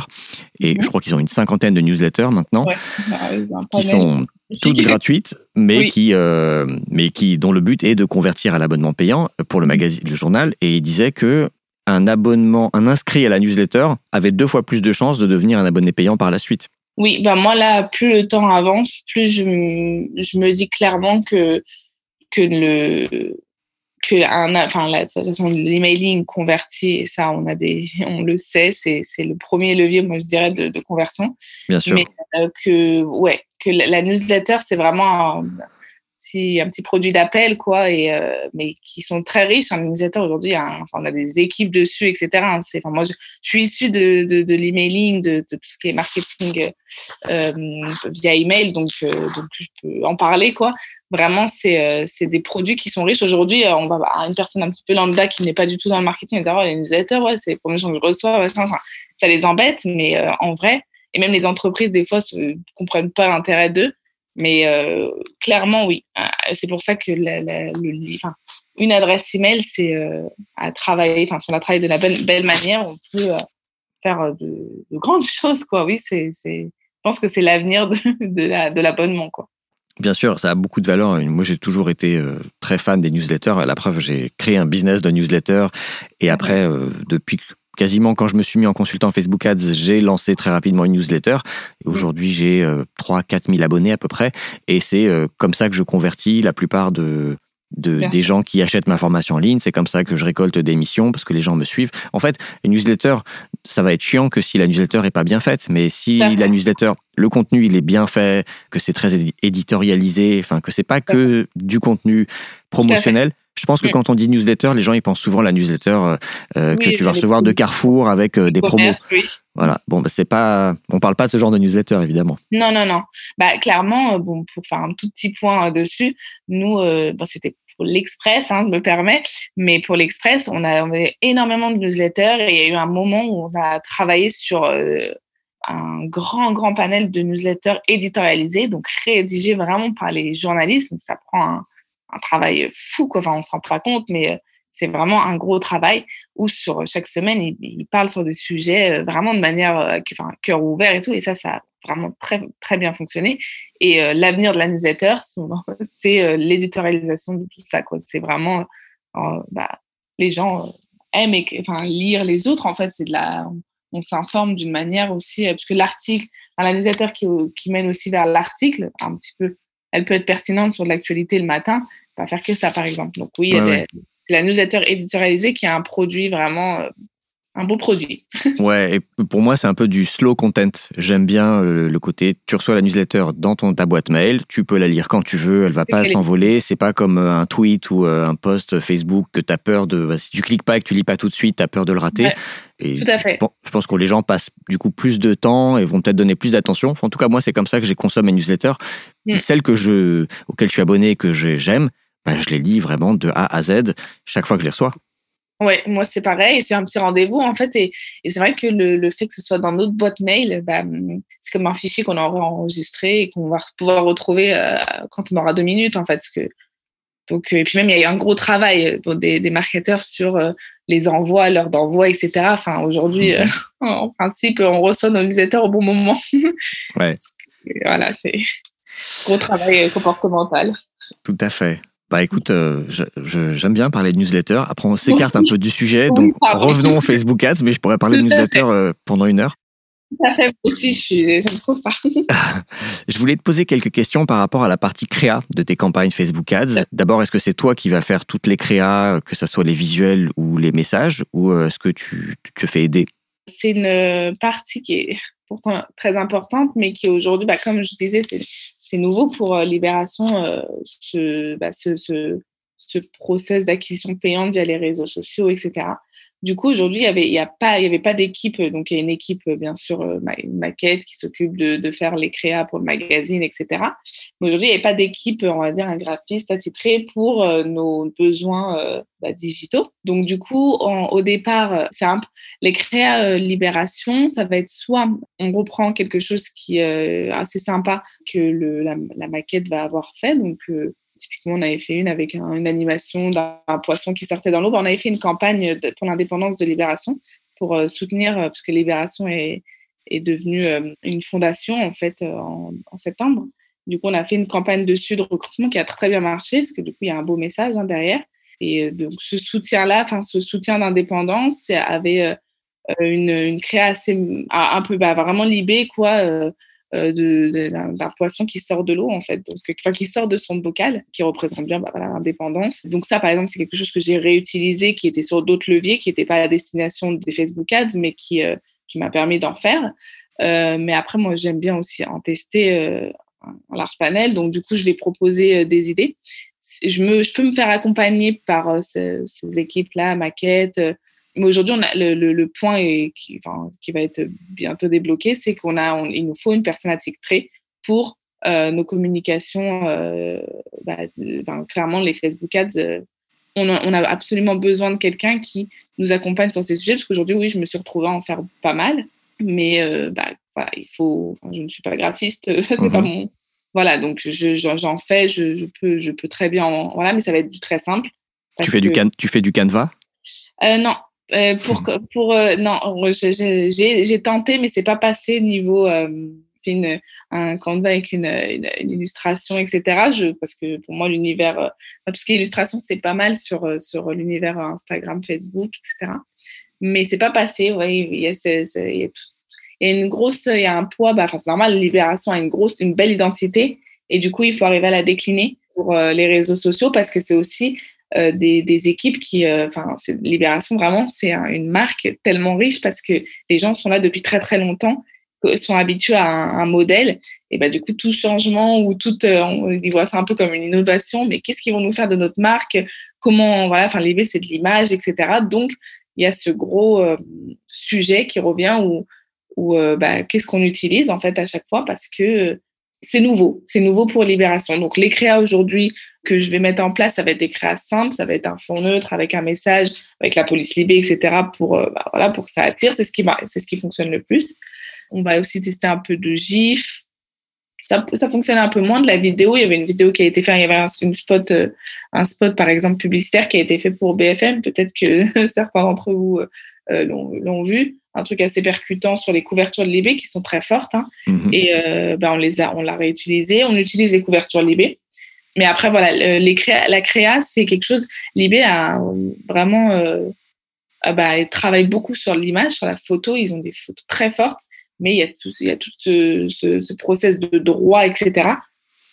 Et mhm. je crois qu'ils ont une cinquantaine de newsletters maintenant bah, qui sont toutes gratuites mais qui euh, mais qui dont le but est de convertir à l'abonnement payant pour le mhm. magazine le journal. Et il disait que un abonnement un inscrit à la newsletter avait deux fois plus de chances de devenir un abonné payant par la suite. Oui, ben moi là, plus le temps avance, plus je, je me dis clairement que que le que un, enfin la, de toute façon l'emailing converti, ça on a des, on le sait, c'est c'est le premier levier, moi je dirais de, de conversion. Bien sûr. Mais euh, que ouais, que la, la newsletter c'est vraiment un, un petit produit d'appel, quoi, et, euh, mais qui sont très riches. Un utilisateur aujourd'hui, enfin, on a des équipes dessus, etc. C'est, enfin, moi, je, suis issue de, de, de l'emailing, de, tout ce qui est marketing euh, via email, donc, euh, donc je peux en parler, quoi. Vraiment, c'est, c'est des produits qui sont riches. Aujourd'hui, on va avoir une personne un petit peu lambda qui n'est pas du tout dans le marketing, dire, oh, les newsletters, ouais, c'est les gens que je reçois, enfin, ça les embête, mais en vrai, et même les entreprises, des fois, ne comprennent pas l'intérêt d'eux. Mais euh, clairement, oui. Euh, c'est pour ça que la, le, enfin, une adresse email, c'est euh, à travailler, enfin, si on la travaille de la belle, belle manière, on peut faire de, de, grandes choses, quoi. Oui, c'est, je pense que c'est l'avenir de, de, l'abonnement, quoi. Bien sûr, ça a beaucoup de valeur. Moi, j'ai toujours été très fan des newsletters. La preuve, j'ai créé un business de newsletter. Et après, depuis quasiment quand je me suis mis en consultant Facebook Ads, j'ai lancé très rapidement une newsletter. Et aujourd'hui, j'ai 3-4 euh, 000 abonnés à peu près. Et c'est euh, comme ça que je convertis la plupart de, de, des gens qui achètent ma formation en ligne. C'est comme ça que je récolte des missions parce que les gens me suivent. En fait, une newsletter, ça va être chiant que si la newsletter est pas bien faite. Mais si la newsletter, le contenu, il est bien fait, que c'est très éditorialisé, enfin, que c'est pas que du contenu promotionnel. Je pense que mm. quand on dit newsletter, les gens ils pensent souvent à la newsletter euh, euh, que tu vas recevoir de Carrefour avec euh, des promos. Voilà. Bon, bah, c'est pas, on parle pas de ce genre de newsletter évidemment. Non, non, non. Bah clairement, bon, pour faire un tout petit point dessus, nous, bon, c'était pour l'Express, hein, je me permets, mais pour l'Express, on a, on avait énormément de newsletters et il y a eu un moment où on a travaillé sur un grand, grand panel de newsletters éditorialisés, donc rédigés vraiment par les journalistes. Donc ça prend un un travail fou, quoi. Enfin, on se rend pas compte, mais euh, c'est vraiment un gros travail où sur chaque semaine, il, parle sur des sujets euh, vraiment de manière, euh, enfin, cœur ouvert et tout. Et ça, ça a vraiment très, très bien fonctionné. Et l'avenir de la newsletter, c'est l'éditorialisation de tout ça. C'est vraiment, bah, les gens aiment enfin, lire les autres, en fait. C'est de la, on s'informe d'une manière aussi, parce que l'article, la newsletter qui mène aussi vers l'article, un petit peu elle peut être pertinente sur l'actualité le matin, pas faire que ça, par exemple. Donc oui, c'est la newsletter éditorialisée qui a un produit vraiment euh, un beau produit. ouais, et pour moi, c'est un peu du slow content. J'aime bien euh, le, côté, tu reçois la newsletter dans ton, ta boîte mail, tu peux la lire quand tu veux, elle va pas s'envoler. C'est pas comme euh, un tweet ou un post Facebook que tu as peur de. Bah, si tu cliques pas et que tu lis pas tout de suite, tu as peur de le rater. Et tout à fait. Je pense que les gens passent du coup plus de temps et vont peut-être donner plus d'attention. en tout cas, moi, c'est comme ça que j'ai consomme mes newsletters. Mm. Celles que je, auxquelles je suis abonné et que j'aime, bah, je les lis vraiment de A à Z chaque fois que je les reçois. Ouais, moi c'est pareil, c'est un petit rendez-vous en fait, et, et c'est vrai que le, le, fait que ce soit dans notre boîte mail, bah, c'est comme un fichier qu'on aura enregistré et qu'on va pouvoir retrouver euh, quand on aura deux minutes en fait. que, donc, et puis même il y a eu un gros travail pour des, des marketeurs sur euh, les envois, l'heure d'envoi, etc. Enfin aujourd'hui, mhm. euh, en principe, on reçoit nos newsletters au bon moment. ouais. voilà, c'est gros travail comportemental. Tout à fait. Bah écoute, euh, j'aime bien parler de newsletter. Après, on s'écarte un peu du sujet, donc revenons au Facebook Ads, mais je pourrais parler de newsletter euh, pendant une heure. Tout à fait, aussi, j'aime trop ça. je voulais te poser quelques questions par rapport à la partie créa de tes campagnes Facebook Ads. D'abord, est-ce que c'est toi qui vas faire toutes les créas, que ce soit les visuels ou les messages, ou euh, est-ce que tu, tu te fais aider? C'est une partie qui est pourtant très importante, mais qui aujourd'hui, bah, comme je disais, c'est c'est nouveau pour euh, Libération, euh, ce, bah, ce, ce, ce, process d'acquisition payante via les réseaux sociaux, etc. Du coup, aujourd'hui, il y avait, pas, avait pas d'équipe. Donc, il y a une équipe, bien sûr, une maquette qui s'occupe de, faire les créas pour le magazine, etc. Mais aujourd'hui, il n'y avait pas d'équipe, on va dire, un graphiste attitré pour nos besoins bah, digitaux. Donc, du coup, au départ, c'est un, les créas Libération, ça va être soit on reprend quelque chose qui est assez sympa que la, la, maquette va avoir fait. Donc, Typiquement, on avait fait une avec une animation d'un poisson qui sortait dans l'eau. Ben, on avait fait une campagne pour l'indépendance de Libération pour euh, soutenir, euh, parce que Libération est, est devenue euh, une fondation en fait en, septembre. Du coup, on a fait une campagne dessus de recrutement qui a très bien marché, parce que du coup, il y a un beau message hein, derrière. Et donc, ce soutien-là, enfin, ce soutien d'indépendance avait une, une création un peu bah, vraiment libé, quoi d'un poisson qui sort de l'eau en fait, donc enfin, qui sort de son bocal, qui représente bien bah, l'indépendance. Donc ça, par exemple, c'est quelque chose que j'ai réutilisé, qui était sur d'autres leviers, qui n'était pas à la destination des Facebook Ads, mais qui euh, qui m'a permis d'en faire. Euh, mais après, moi, j'aime bien aussi en tester euh, un large panel, donc du coup, je vais proposer des idées. Je, me, je peux me faire accompagner par ces, ces équipes-là, maquettes, mais aujourd'hui, on a le, le, point qui, enfin, qui, va être bientôt débloqué, c'est qu'on a, il nous faut une personne attitrée pour euh, nos communications. Euh, bah, clairement, les Facebook Ads, euh, on, a, on, a, absolument besoin de quelqu'un qui nous accompagne sur ces sujets, parce qu'aujourd'hui, oui, je me suis retrouvée à en faire pas mal, mais bah, voilà, il faut. je ne suis pas graphiste, c'est pas mhm. mon. Voilà, donc j'en fais, je, je, peux, je peux très bien. voilà, mais ça va être du très simple. Tu fais, du can, tu fais du Canva? Non, euh, pour pour euh, non, j'ai tenté, mais c'est pas passé niveau euh, une, un canevas avec une, une, illustration, etc. Je, parce que pour moi, l'univers, tout ce c'est pas mal sur, sur l'univers Instagram, Facebook, etc. Mais c'est pas passé. Ouais, il y a une grosse, il y a un poids. Bah, c'est normal, Libération a une grosse, une belle identité, et du coup, il faut arriver à la décliner pour les réseaux sociaux parce que c'est aussi euh, des, des, équipes qui, euh, enfin, Libération vraiment, c'est une marque tellement riche parce que les gens sont là depuis très très longtemps, sont habitués à un, modèle. Et bah, du coup, tout changement ou tout, euh, on, voit ça un peu comme une innovation, mais qu'est-ce qu'ils vont nous faire de notre marque? Comment, voilà, enfin, Libé, c'est de l'image, etc. Donc, il y a ce gros sujet qui revient où, où bah, qu'est-ce qu'on utilise en fait à chaque fois parce que c'est nouveau, c'est nouveau pour Libération. Donc les créas aujourd'hui que je vais mettre en place, ça va être des créas simples, ça va être un fond neutre avec un message, avec la police Libé, etc. pour euh, bah, voilà pour que ça attire. C'est ce qui c'est ce qui fonctionne le plus. On va aussi tester un peu de GIF. Ça, ça fonctionne un peu moins de la vidéo. Il y avait une vidéo qui a été faite, il y avait un, spot, euh, un spot par exemple publicitaire qui a été fait pour BFM. Peut-être que certains d'entre vous euh, l'ont vu un truc assez percutant sur les couvertures de Libé qui sont très fortes. Hein. Mhm. Et euh, ben, on les a, on l'a réutilisé. On utilise les couvertures Libé. Mais après, voilà, les la créa, c'est quelque chose. Libé a vraiment euh, bah, travaille beaucoup sur l'image, sur la photo. Ils ont des photos très fortes, mais il y a tout, il y a tout ce, ce, process de droit, etc.,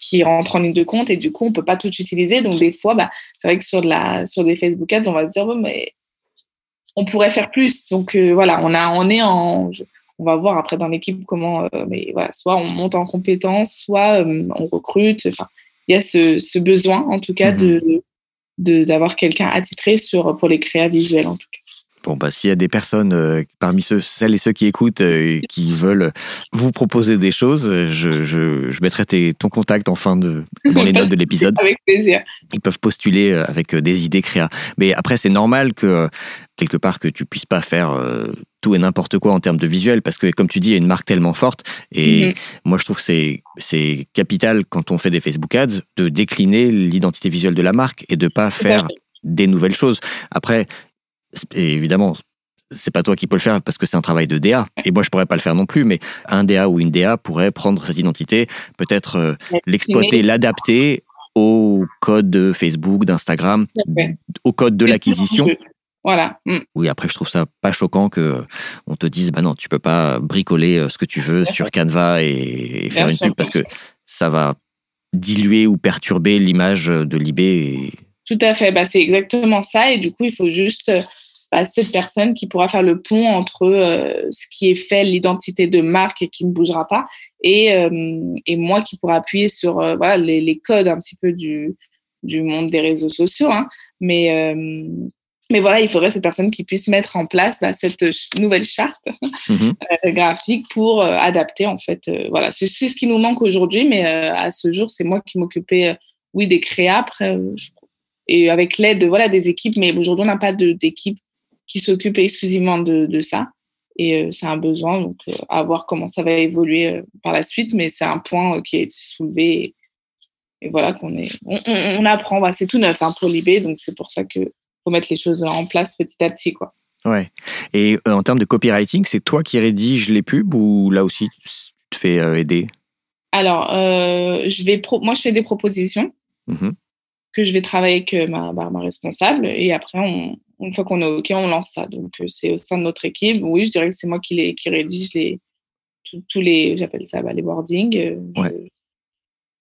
qui rentre en ligne de compte. Et du coup, on peut pas tout utiliser. Donc, des fois, bah, c'est vrai que sur, de la, sur des Facebook Ads, on va se dire, mais on pourrait faire plus. Donc euh, voilà, on a, on est en, on va voir après dans l'équipe comment, euh, mais voilà, soit on monte en compétences, soit euh, on recrute. Enfin, il y a ce, besoin en tout cas mhm. de d'avoir quelqu'un attitré sur pour les créas visuels en tout cas. Bon, bah, s'il y a des personnes euh, parmi ceux, celles et ceux qui écoutent euh, qui veulent vous proposer des choses, je, je, je mettrai ton contact en fin de, dans les notes de l'épisode. Avec plaisir. Ils peuvent postuler euh, avec des idées créa. Mais après, c'est normal que, quelque part, que tu puisses pas faire tout et n'importe quoi en termes de visuel parce que, comme tu dis, il y a une marque tellement forte. Et mm-hmm. moi, je trouve que c'est, c'est capital quand on fait des Facebook Ads de décliner l'identité visuelle de la marque et de pas faire des nouvelles choses. Après, et évidemment, c'est pas toi qui peux le faire parce que c'est un travail de DA. Et moi, je pourrais pas le faire non plus, mais un DA ou une DA pourrait prendre cette identité, peut-être euh, l'exploiter, l'adapter au code de Facebook, d'Instagram, au code de l'acquisition. Voilà. Mm. Oui, après, je trouve ça pas choquant que on te dise, bah non, tu peux pas bricoler euh, ce que tu veux sur Canva et, faire une pub parce que ça va diluer ou perturber l'image de l'IB. Tout à fait. Bah, c'est exactement ça. Et du coup, il faut juste cette personne qui pourra faire le pont entre euh, ce qui est fait, l'identité de marque et qui ne bougera pas, et, euh, et moi qui pourra appuyer sur euh, voilà, les, les, codes un petit peu du, du monde des réseaux sociaux. Hein. Mais, Mais voilà, il faudrait cette personne qui puisse mettre en place bah, cette nouvelle charte mhm. graphique pour adapter en fait. voilà, c'est ce qui nous manque aujourd'hui, mais à ce jour, c'est moi qui m'occupais, oui, des créas après, et avec l'aide voilà des équipes. Mais aujourd'hui, on n'a pas d'équipe qui s'occupe exclusivement de, de ça. Et euh, c'est un besoin, donc euh, à voir comment ça va évoluer euh, par la suite. Mais c'est un point qui est soulevé. Et, voilà qu'on est, on, apprend. Bah, c'est tout neuf hein, pour l'IB, donc c'est pour ça que faut mettre les choses en place petit à petit, quoi. Ouais. Et en termes de copywriting, c'est toi qui rédiges les pubs ou là aussi tu te fais aider? Alors, je vais moi, je fais des propositions mmh que je vais travailler avec ma, bah, ma responsable et après, on, une fois qu'on est OK, on lance ça. Donc, euh, c'est au sein de notre équipe. Oui, je dirais que c'est moi qui, les, qui rédige les, tous les, j'appelle ça bah, les wordings. Euh,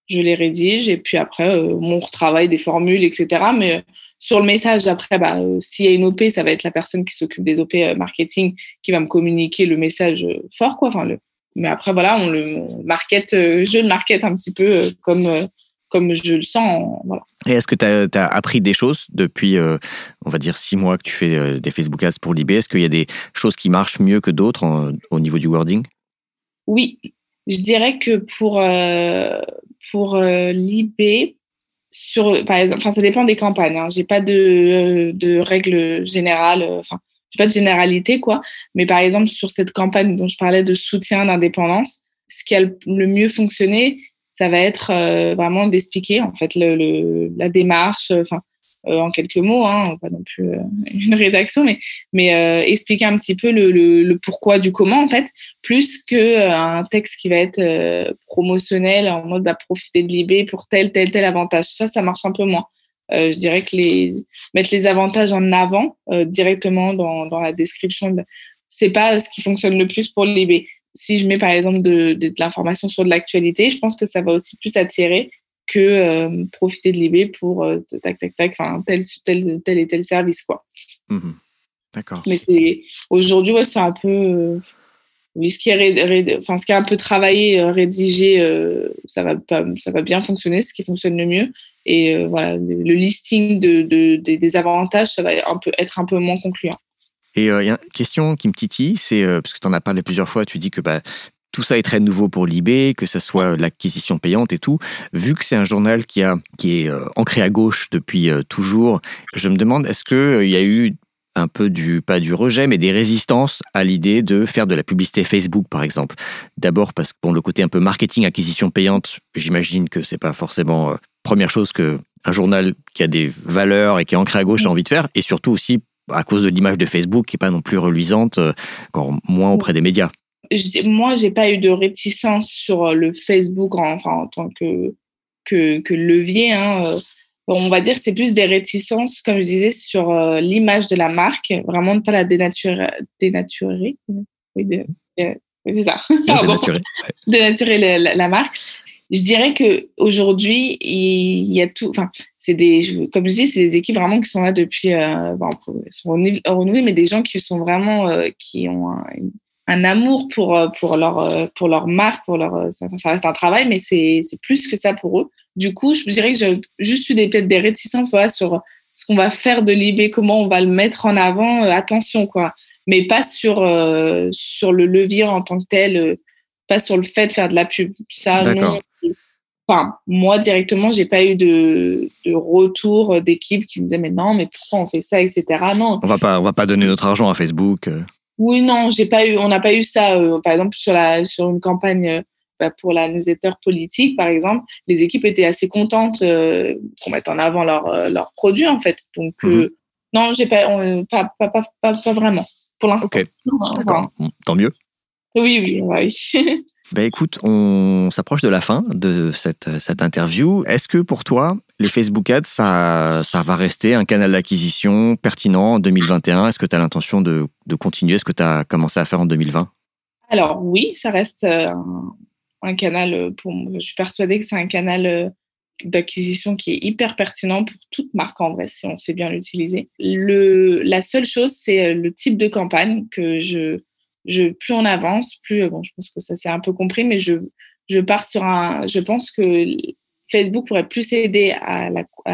je, les rédige et puis après, euh, on retravaille des formules, etc. Mais sur le message, après, bah, s'il y a une OP, ça va être la personne qui s'occupe des OP marketing qui va me communiquer le message fort, quoi. Enfin, le, mais après, voilà, on le market, je le market un petit peu comme comme je le sens. Voilà. Et est-ce que tu as, appris des choses depuis, euh, on va dire, six mois que tu fais euh, des Facebook Ads pour l'IB? Est-ce qu'il y a des choses qui marchent mieux que d'autres au niveau du wording? Oui, je dirais que pour, euh, pour l'IB, sur, par exemple, ça dépend des campagnes. Hein. J'ai pas de, de règles générales, enfin, pas de généralité, quoi. Mais par exemple, sur cette campagne dont je parlais de soutien d'indépendance, ce qui a le mieux fonctionné, ça va être euh, vraiment d'expliquer en fait le, la démarche, euh, enfin euh, en quelques mots, hein, pas non plus une rédaction, mais mais expliquer un petit peu le, le, pourquoi du comment en fait, plus que un texte qui va être promotionnel en mode bah, profiter de l'IB pour tel tel tel avantage. Ça, ça marche un peu moins. je dirais que les mettre les avantages en avant directement dans, dans la description, c'est pas ce qui fonctionne le plus pour l'IB si je mets par exemple de, de, l'information sur de l'actualité, je pense que ça va aussi plus attirer que euh, profiter de l'IB pour euh, tac tac tac, enfin tel, tel tel et tel service quoi. Mmh D'accord. Mais c'est aujourd'hui ouais, c'est un peu euh, oui, ce qui est enfin ce qui est un peu travaillé, rédigé, ça va pas, ça va bien fonctionner, ce qui fonctionne le mieux. Et voilà, le, listing de, de, des avantages, ça va un peu être un peu moins concluant. Et il y a une question qui me titille, c'est euh, parce que tu en as parlé plusieurs fois, tu dis que bah, tout ça est très nouveau pour l'IB, que ce soit l'acquisition payante et tout. Vu que c'est un journal qui, a, qui est euh, ancré à gauche depuis euh, toujours, je me demande, est-ce qu'il y a eu un peu du, pas du rejet, mais des résistances à l'idée de faire de la publicité Facebook, par exemple? D'abord parce que pour le côté un peu marketing, acquisition payante, j'imagine que c'est pas forcément première chose que un journal qui a des valeurs et qui est ancré à gauche a envie de faire, et surtout aussi à cause de l'image de Facebook qui n'est pas non plus reluisante, euh, encore moins auprès des médias. Je, moi, j'ai pas eu de réticence sur euh, le Facebook en, enfin, en tant que, que, que levier. Hein. Euh. on va dire que c'est plus des réticences, comme je disais, sur l'image de la marque, vraiment ne pas la dénaturer. dénaturer. Oui, c'est ça. Dénaturer, dénaturer la, marque je dirais que aujourd'hui il y a tout enfin c'est des comme je dis c'est des équipes vraiment qui sont là depuis euh, bon, sont renouvelées mais des gens qui sont vraiment euh, qui ont un, amour pour euh, pour leur euh, pour leur marque pour leur ça, ça reste un travail mais c'est c'est plus que ça pour eux. Du coup je dirais que j'ai juste eu des peut-être des réticences voilà sur ce qu'on va faire de l'IB comment on va le mettre en avant attention quoi. Mais pas sur sur le levier en tant que tel pas sur le fait de faire de la pub. Ça non enfin, moi directement, j'ai pas eu de, de retour d'équipe qui me disait mais non, mais pourquoi on fait ça, etc. Non. On va pas, on va pas donner notre argent à Facebook. Euh. Oui, non, j'ai pas eu, on n'a pas eu ça. Euh, par exemple, sur la, sur une campagne euh, bah, pour la newsletter politique, par exemple, les équipes étaient assez contentes qu'on mette en avant leurs leur produits en fait. Donc mhm. non, j'ai pas, pas, pas, pas, pas, vraiment pour l'instant. Ok, d'accord. Tant mieux. Oui, oui, oui. ben écoute, on s'approche de la fin de cette, cette interview. Est-ce que pour toi, les Facebook Ads, ça, ça va rester un canal d'acquisition pertinent en 2021 Est-ce que tu as l'intention de, de, continuer? Ce que tu as commencé à faire en 2020 Alors oui, ça reste euh, un, canal, pour moi. je suis persuadée que c'est un canal euh, d'acquisition qui est hyper pertinent pour toute marque en vrai, si on sait bien l'utiliser. Le, la seule chose, c'est euh, le type de campagne que je je, plus on avance, plus, euh, bon, je pense que ça c'est un peu compris, mais je, je pars sur un, je pense que Facebook pourrait plus aider à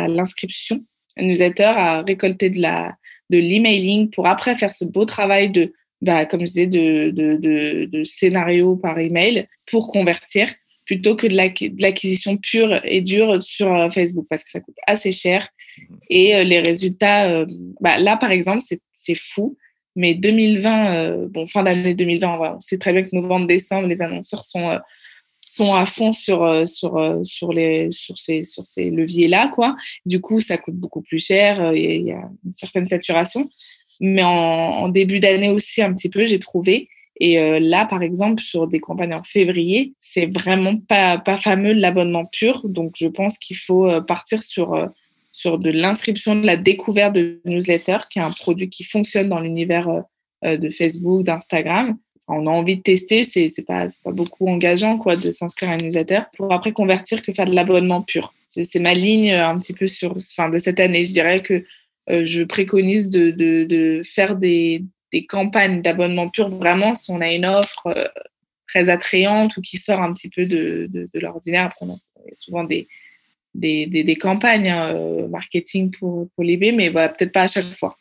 l'inscription, à newsletter, à récolter de la, de l'emailing pour après faire ce beau travail de, bah, comme je disais, de, de, de, de scénario par email pour convertir plutôt que de l'acquisition pure et dure sur euh, Facebook parce que ça coûte assez cher. Et euh, les résultats, euh, bah, là par exemple, c'est fou. Mais 2020, bon, fin d'année 2020, on sait très bien que novembre-décembre, les annonceurs sont, sont à fond sur, sur, sur, les, sur ces, sur ces leviers-là. Du coup, ça coûte beaucoup plus cher. Il y, a une certaine saturation. Mais en, début d'année aussi, un petit peu, j'ai trouvé. Et euh, là, par exemple, sur des campagnes en février, c'est vraiment pas, pas fameux l'abonnement pur. Donc, je pense qu'il faut euh, partir sur, euh, sur de l'inscription, de la découverte de newsletter, qui est un produit qui fonctionne dans l'univers de Facebook, d'Instagram. on a envie de tester, c'est pas, pas beaucoup engageant quoi, de s'inscrire à un newsletter pour après convertir que faire de l'abonnement pur. C'est ma ligne un petit peu sur, fin, de cette année. Je dirais que je préconise de, de, de faire des, des campagnes d'abonnement pur, vraiment, si on a une offre euh, très attrayante ou qui sort un petit peu de, de, l'ordinaire, souvent des, des, des, campagnes hein, euh, marketing pour, pour l'IB, mais voilà, peut-être pas à chaque fois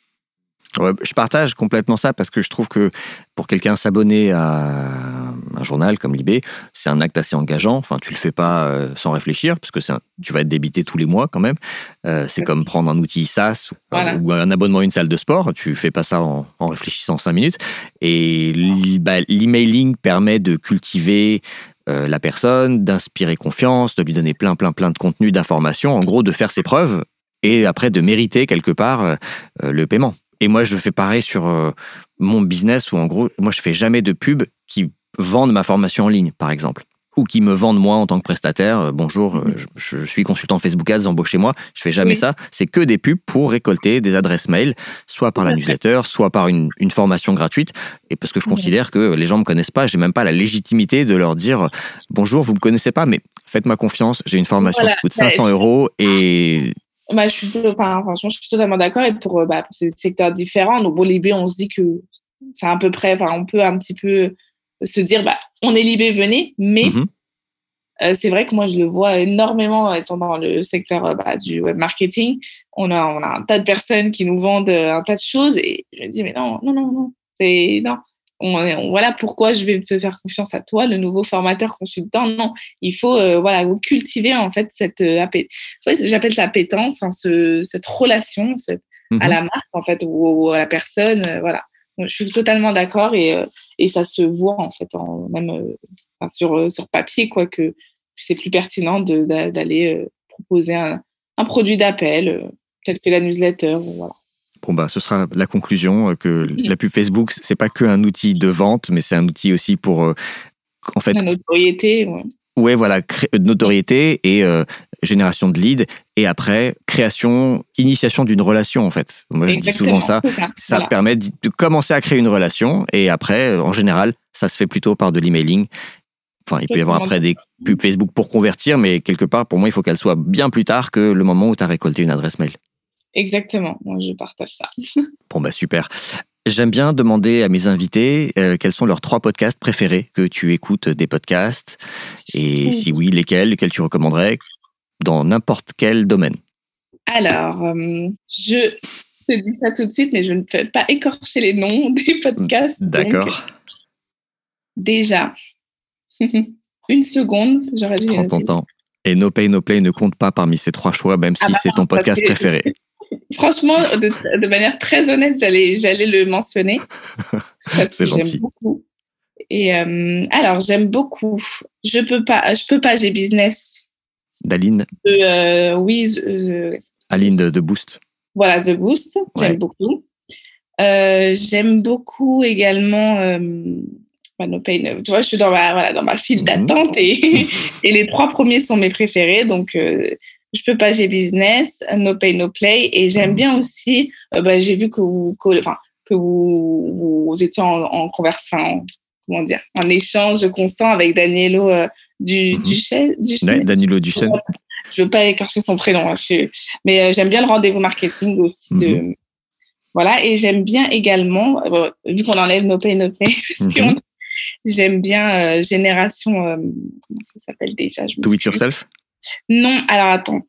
je partage complètement ça parce que je trouve que pour quelqu'un s'abonner à un journal comme Libé, c'est un acte assez engageant. Enfin, tu le fais pas euh, sans réfléchir parce que tu vas être débité tous les mois quand même. Euh, c'est comme prendre un outil SaaS ou un abonnement à une salle de sport. Tu fais pas ça en, réfléchissant cinq minutes. Et bah, l'emailing permet de cultiver euh, la personne, d'inspirer confiance, de lui donner plein, plein, plein de contenu, d'informations. En gros, de faire ses preuves et après de mériter quelque part le paiement. Et moi, je fais pareil sur euh, mon business où, en gros, moi, je fais jamais de pub qui vendent ma formation en ligne, par exemple. Ou qui me vendent moi en tant que prestataire. Euh, bonjour, euh, je, suis consultant Facebook Ads, embauchez-moi. Je fais jamais ça. C'est que des pubs pour récolter des adresses mail, soit par la newsletter, soit par une, une formation gratuite. Et parce que je considère que les gens me connaissent pas, j'ai même pas la légitimité de leur dire bonjour, vous me connaissez pas, mais faites-moi confiance. J'ai une formation qui coûte 500 euros et bah, je suis, enfin, franchement, je suis totalement d'accord. Et pour, euh, bah, ces secteurs différents, donc, bon, on se dit que c'est à peu près, enfin, on peut un petit peu se dire, bah, on est Libé, venez. Mais mm-hmm. euh, c'est vrai que moi, je le vois énormément étant dans le secteur euh, bah, du web marketing. On a, on a un tas de personnes qui nous vendent un tas de choses. Et je me dis, mais non, non, non, non. C'est, non voilà pourquoi je vais te faire confiance à toi, le nouveau formateur consultant. Non, il faut euh, voilà cultiver en fait cette euh, j'appelle ça appétence, hein, ce, cette relation à mhm. la marque en fait ou, à la personne. Euh, voilà, je suis totalement d'accord et, et ça se voit en fait en, même sur sur papier quoi que c'est plus pertinent d'aller proposer un, un produit d'appel tel que la newsletter. Voilà. Bon bah, ce sera la conclusion euh, que la pub Facebook c'est pas que un outil de vente, mais c'est un outil aussi pour euh, en fait. La notoriété. Ouais. Ouais, voilà, notoriété et euh, génération de leads, et après création, initiation d'une relation en fait. Moi, je dis souvent ça. Ça, permet de commencer à créer une relation, et après, en général, ça se fait plutôt par de l'emailing. Enfin, il peut y avoir après des pubs Facebook pour convertir, mais quelque part, pour moi, il faut qu'elle soit bien plus tard que le moment où tu as récolté une adresse mail. Exactement, moi je partage ça. bon bah super. J'aime bien demander à mes invités euh, quels sont leurs trois podcasts préférés que tu écoutes des podcasts et si oui lesquels, lesquels tu recommanderais dans n'importe quel domaine? Alors, euh, je te dis ça tout de suite, mais je ne peux pas écorcher les noms des podcasts. D'accord. Déjà, une seconde, j'aurais dû. Prends ton temps. Et No Pay No Play ne compte pas parmi ces trois choix, même ah si bah c'est ton podcast préféré. Franchement, de, manière très honnête, j'allais, j'allais le mentionner. Parce que j'aime beaucoup. Et euh, alors, j'aime beaucoup. Je peux pas, je peux pas, j'ai business. D'Aline euh, Oui. Aline de, Boost. Voilà, The Boost. J'aime beaucoup. Euh, j'aime beaucoup également. no pain, tu vois, je suis dans ma, voilà, dans ma file mhm. d'attente et, et les trois premiers sont mes préférés. Donc, je peux pas, j'ai business, no pay, no play. Et j'aime bien aussi, euh, bah, j'ai vu que vous, enfin, que vous, vous étiez en, en conversation, comment dire, en échange constant avec Danielo euh, du, mm -hmm. Danilo Duchesne. Je veux pas écorcher son prénom, hein, mais euh, j'aime bien le rendez-vous marketing aussi. de, mhm. voilà, et j'aime bien également, vu qu'on enlève no pay, no play, mhm. j'aime bien Génération, comment ça s'appelle déjà Do it yourself non, alors attends.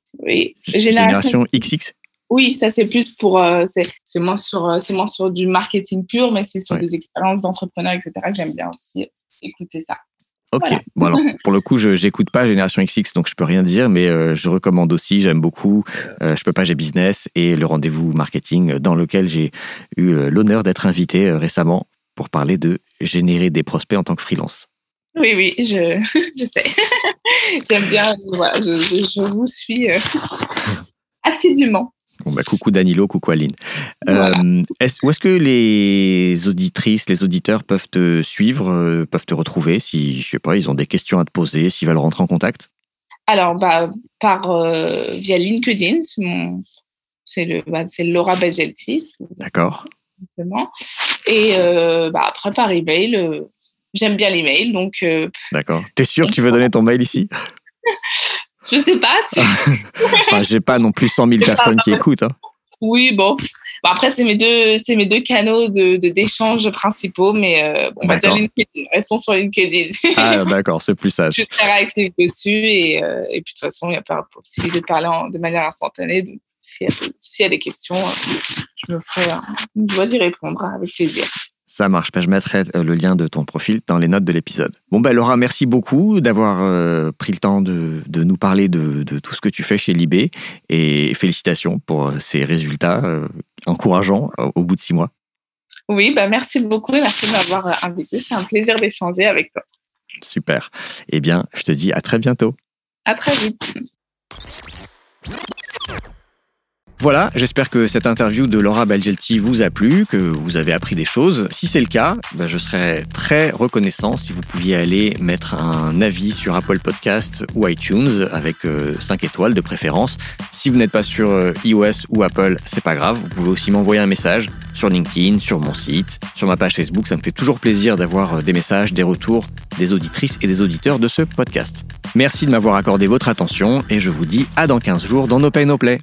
Génération... XX Oui, ça c'est plus pour, c'est moins sur, c'est moins sur du marketing pur, mais c'est sur des expériences d'entrepreneurs, etc. que j'aime bien aussi écouter ça. Ok. Bon alors, pour le coup, je j'écoute pas Génération XX, donc je peux rien dire, mais euh, je recommande aussi. J'aime beaucoup. Euh, je peux pas, j'ai business et le rendez-vous marketing dans lequel j'ai eu euh, l'honneur d'être invité récemment pour parler de générer des prospects en tant que freelance. Oui, oui, je, je sais. J'aime bien. Voilà, je, je, vous suis assidûment. Bon bah, coucou Danilo, coucou Aline. Euh, est où est-ce que les auditrices, les auditeurs peuvent te suivre, euh, peuvent te retrouver si, je sais pas, ils ont des questions à te poser, s'ils veulent rentrer en contact? Alors, bah, par, euh, via LinkedIn, c'est le, bah, Laura Bagelti. D'accord. Et bah, après, par email, j'aime bien l'email, donc... D'accord. T'es sûr que tu veux donner ton mail ici? Je sais pas. enfin, j'ai pas non plus 100 000 personnes qui écoutent. Hein. Oui, bon. après, c'est mes deux, c'est mes deux canaux de, d'échange principaux, mais euh, on va dire LinkedIn. Restons sur LinkedIn. ah, d'accord, c'est plus sage. Je suis très réactive dessus et, euh, et puis de toute façon, il n'y a pas possibilité de parler de manière instantanée. Donc, s'il y, a, des questions, je me ferai une joie d'y répondre avec plaisir. Ça marche. Ben, je mettrai euh, le lien de ton profil dans les notes de l'épisode. Bon, ben, Laura, merci beaucoup d'avoir euh, pris le temps de, nous parler de, tout ce que tu fais chez Libé et félicitations pour euh, ces résultats encourageants au bout de six mois. Oui, ben, merci beaucoup et merci de m'avoir invité. C'est un plaisir d'échanger avec toi. Super. Eh bien, je te dis à très bientôt. À très vite. Voilà, j'espère que cette interview de Laura Balgelti vous a plu, que vous avez appris des choses. Si c'est le cas, ben je serais très reconnaissant si vous pouviez aller mettre un avis sur Apple Podcast ou iTunes avec 5 euh, étoiles de préférence. Si vous n'êtes pas sur euh, iOS ou Apple, c'est pas grave. Vous pouvez aussi m'envoyer un message sur LinkedIn, sur mon site, sur ma page Facebook. Ça me fait toujours plaisir d'avoir euh, des messages, des retours des auditrices et des auditeurs de ce podcast. Merci de m'avoir accordé votre attention et je vous dis à dans 15 jours dans No Pay No Play.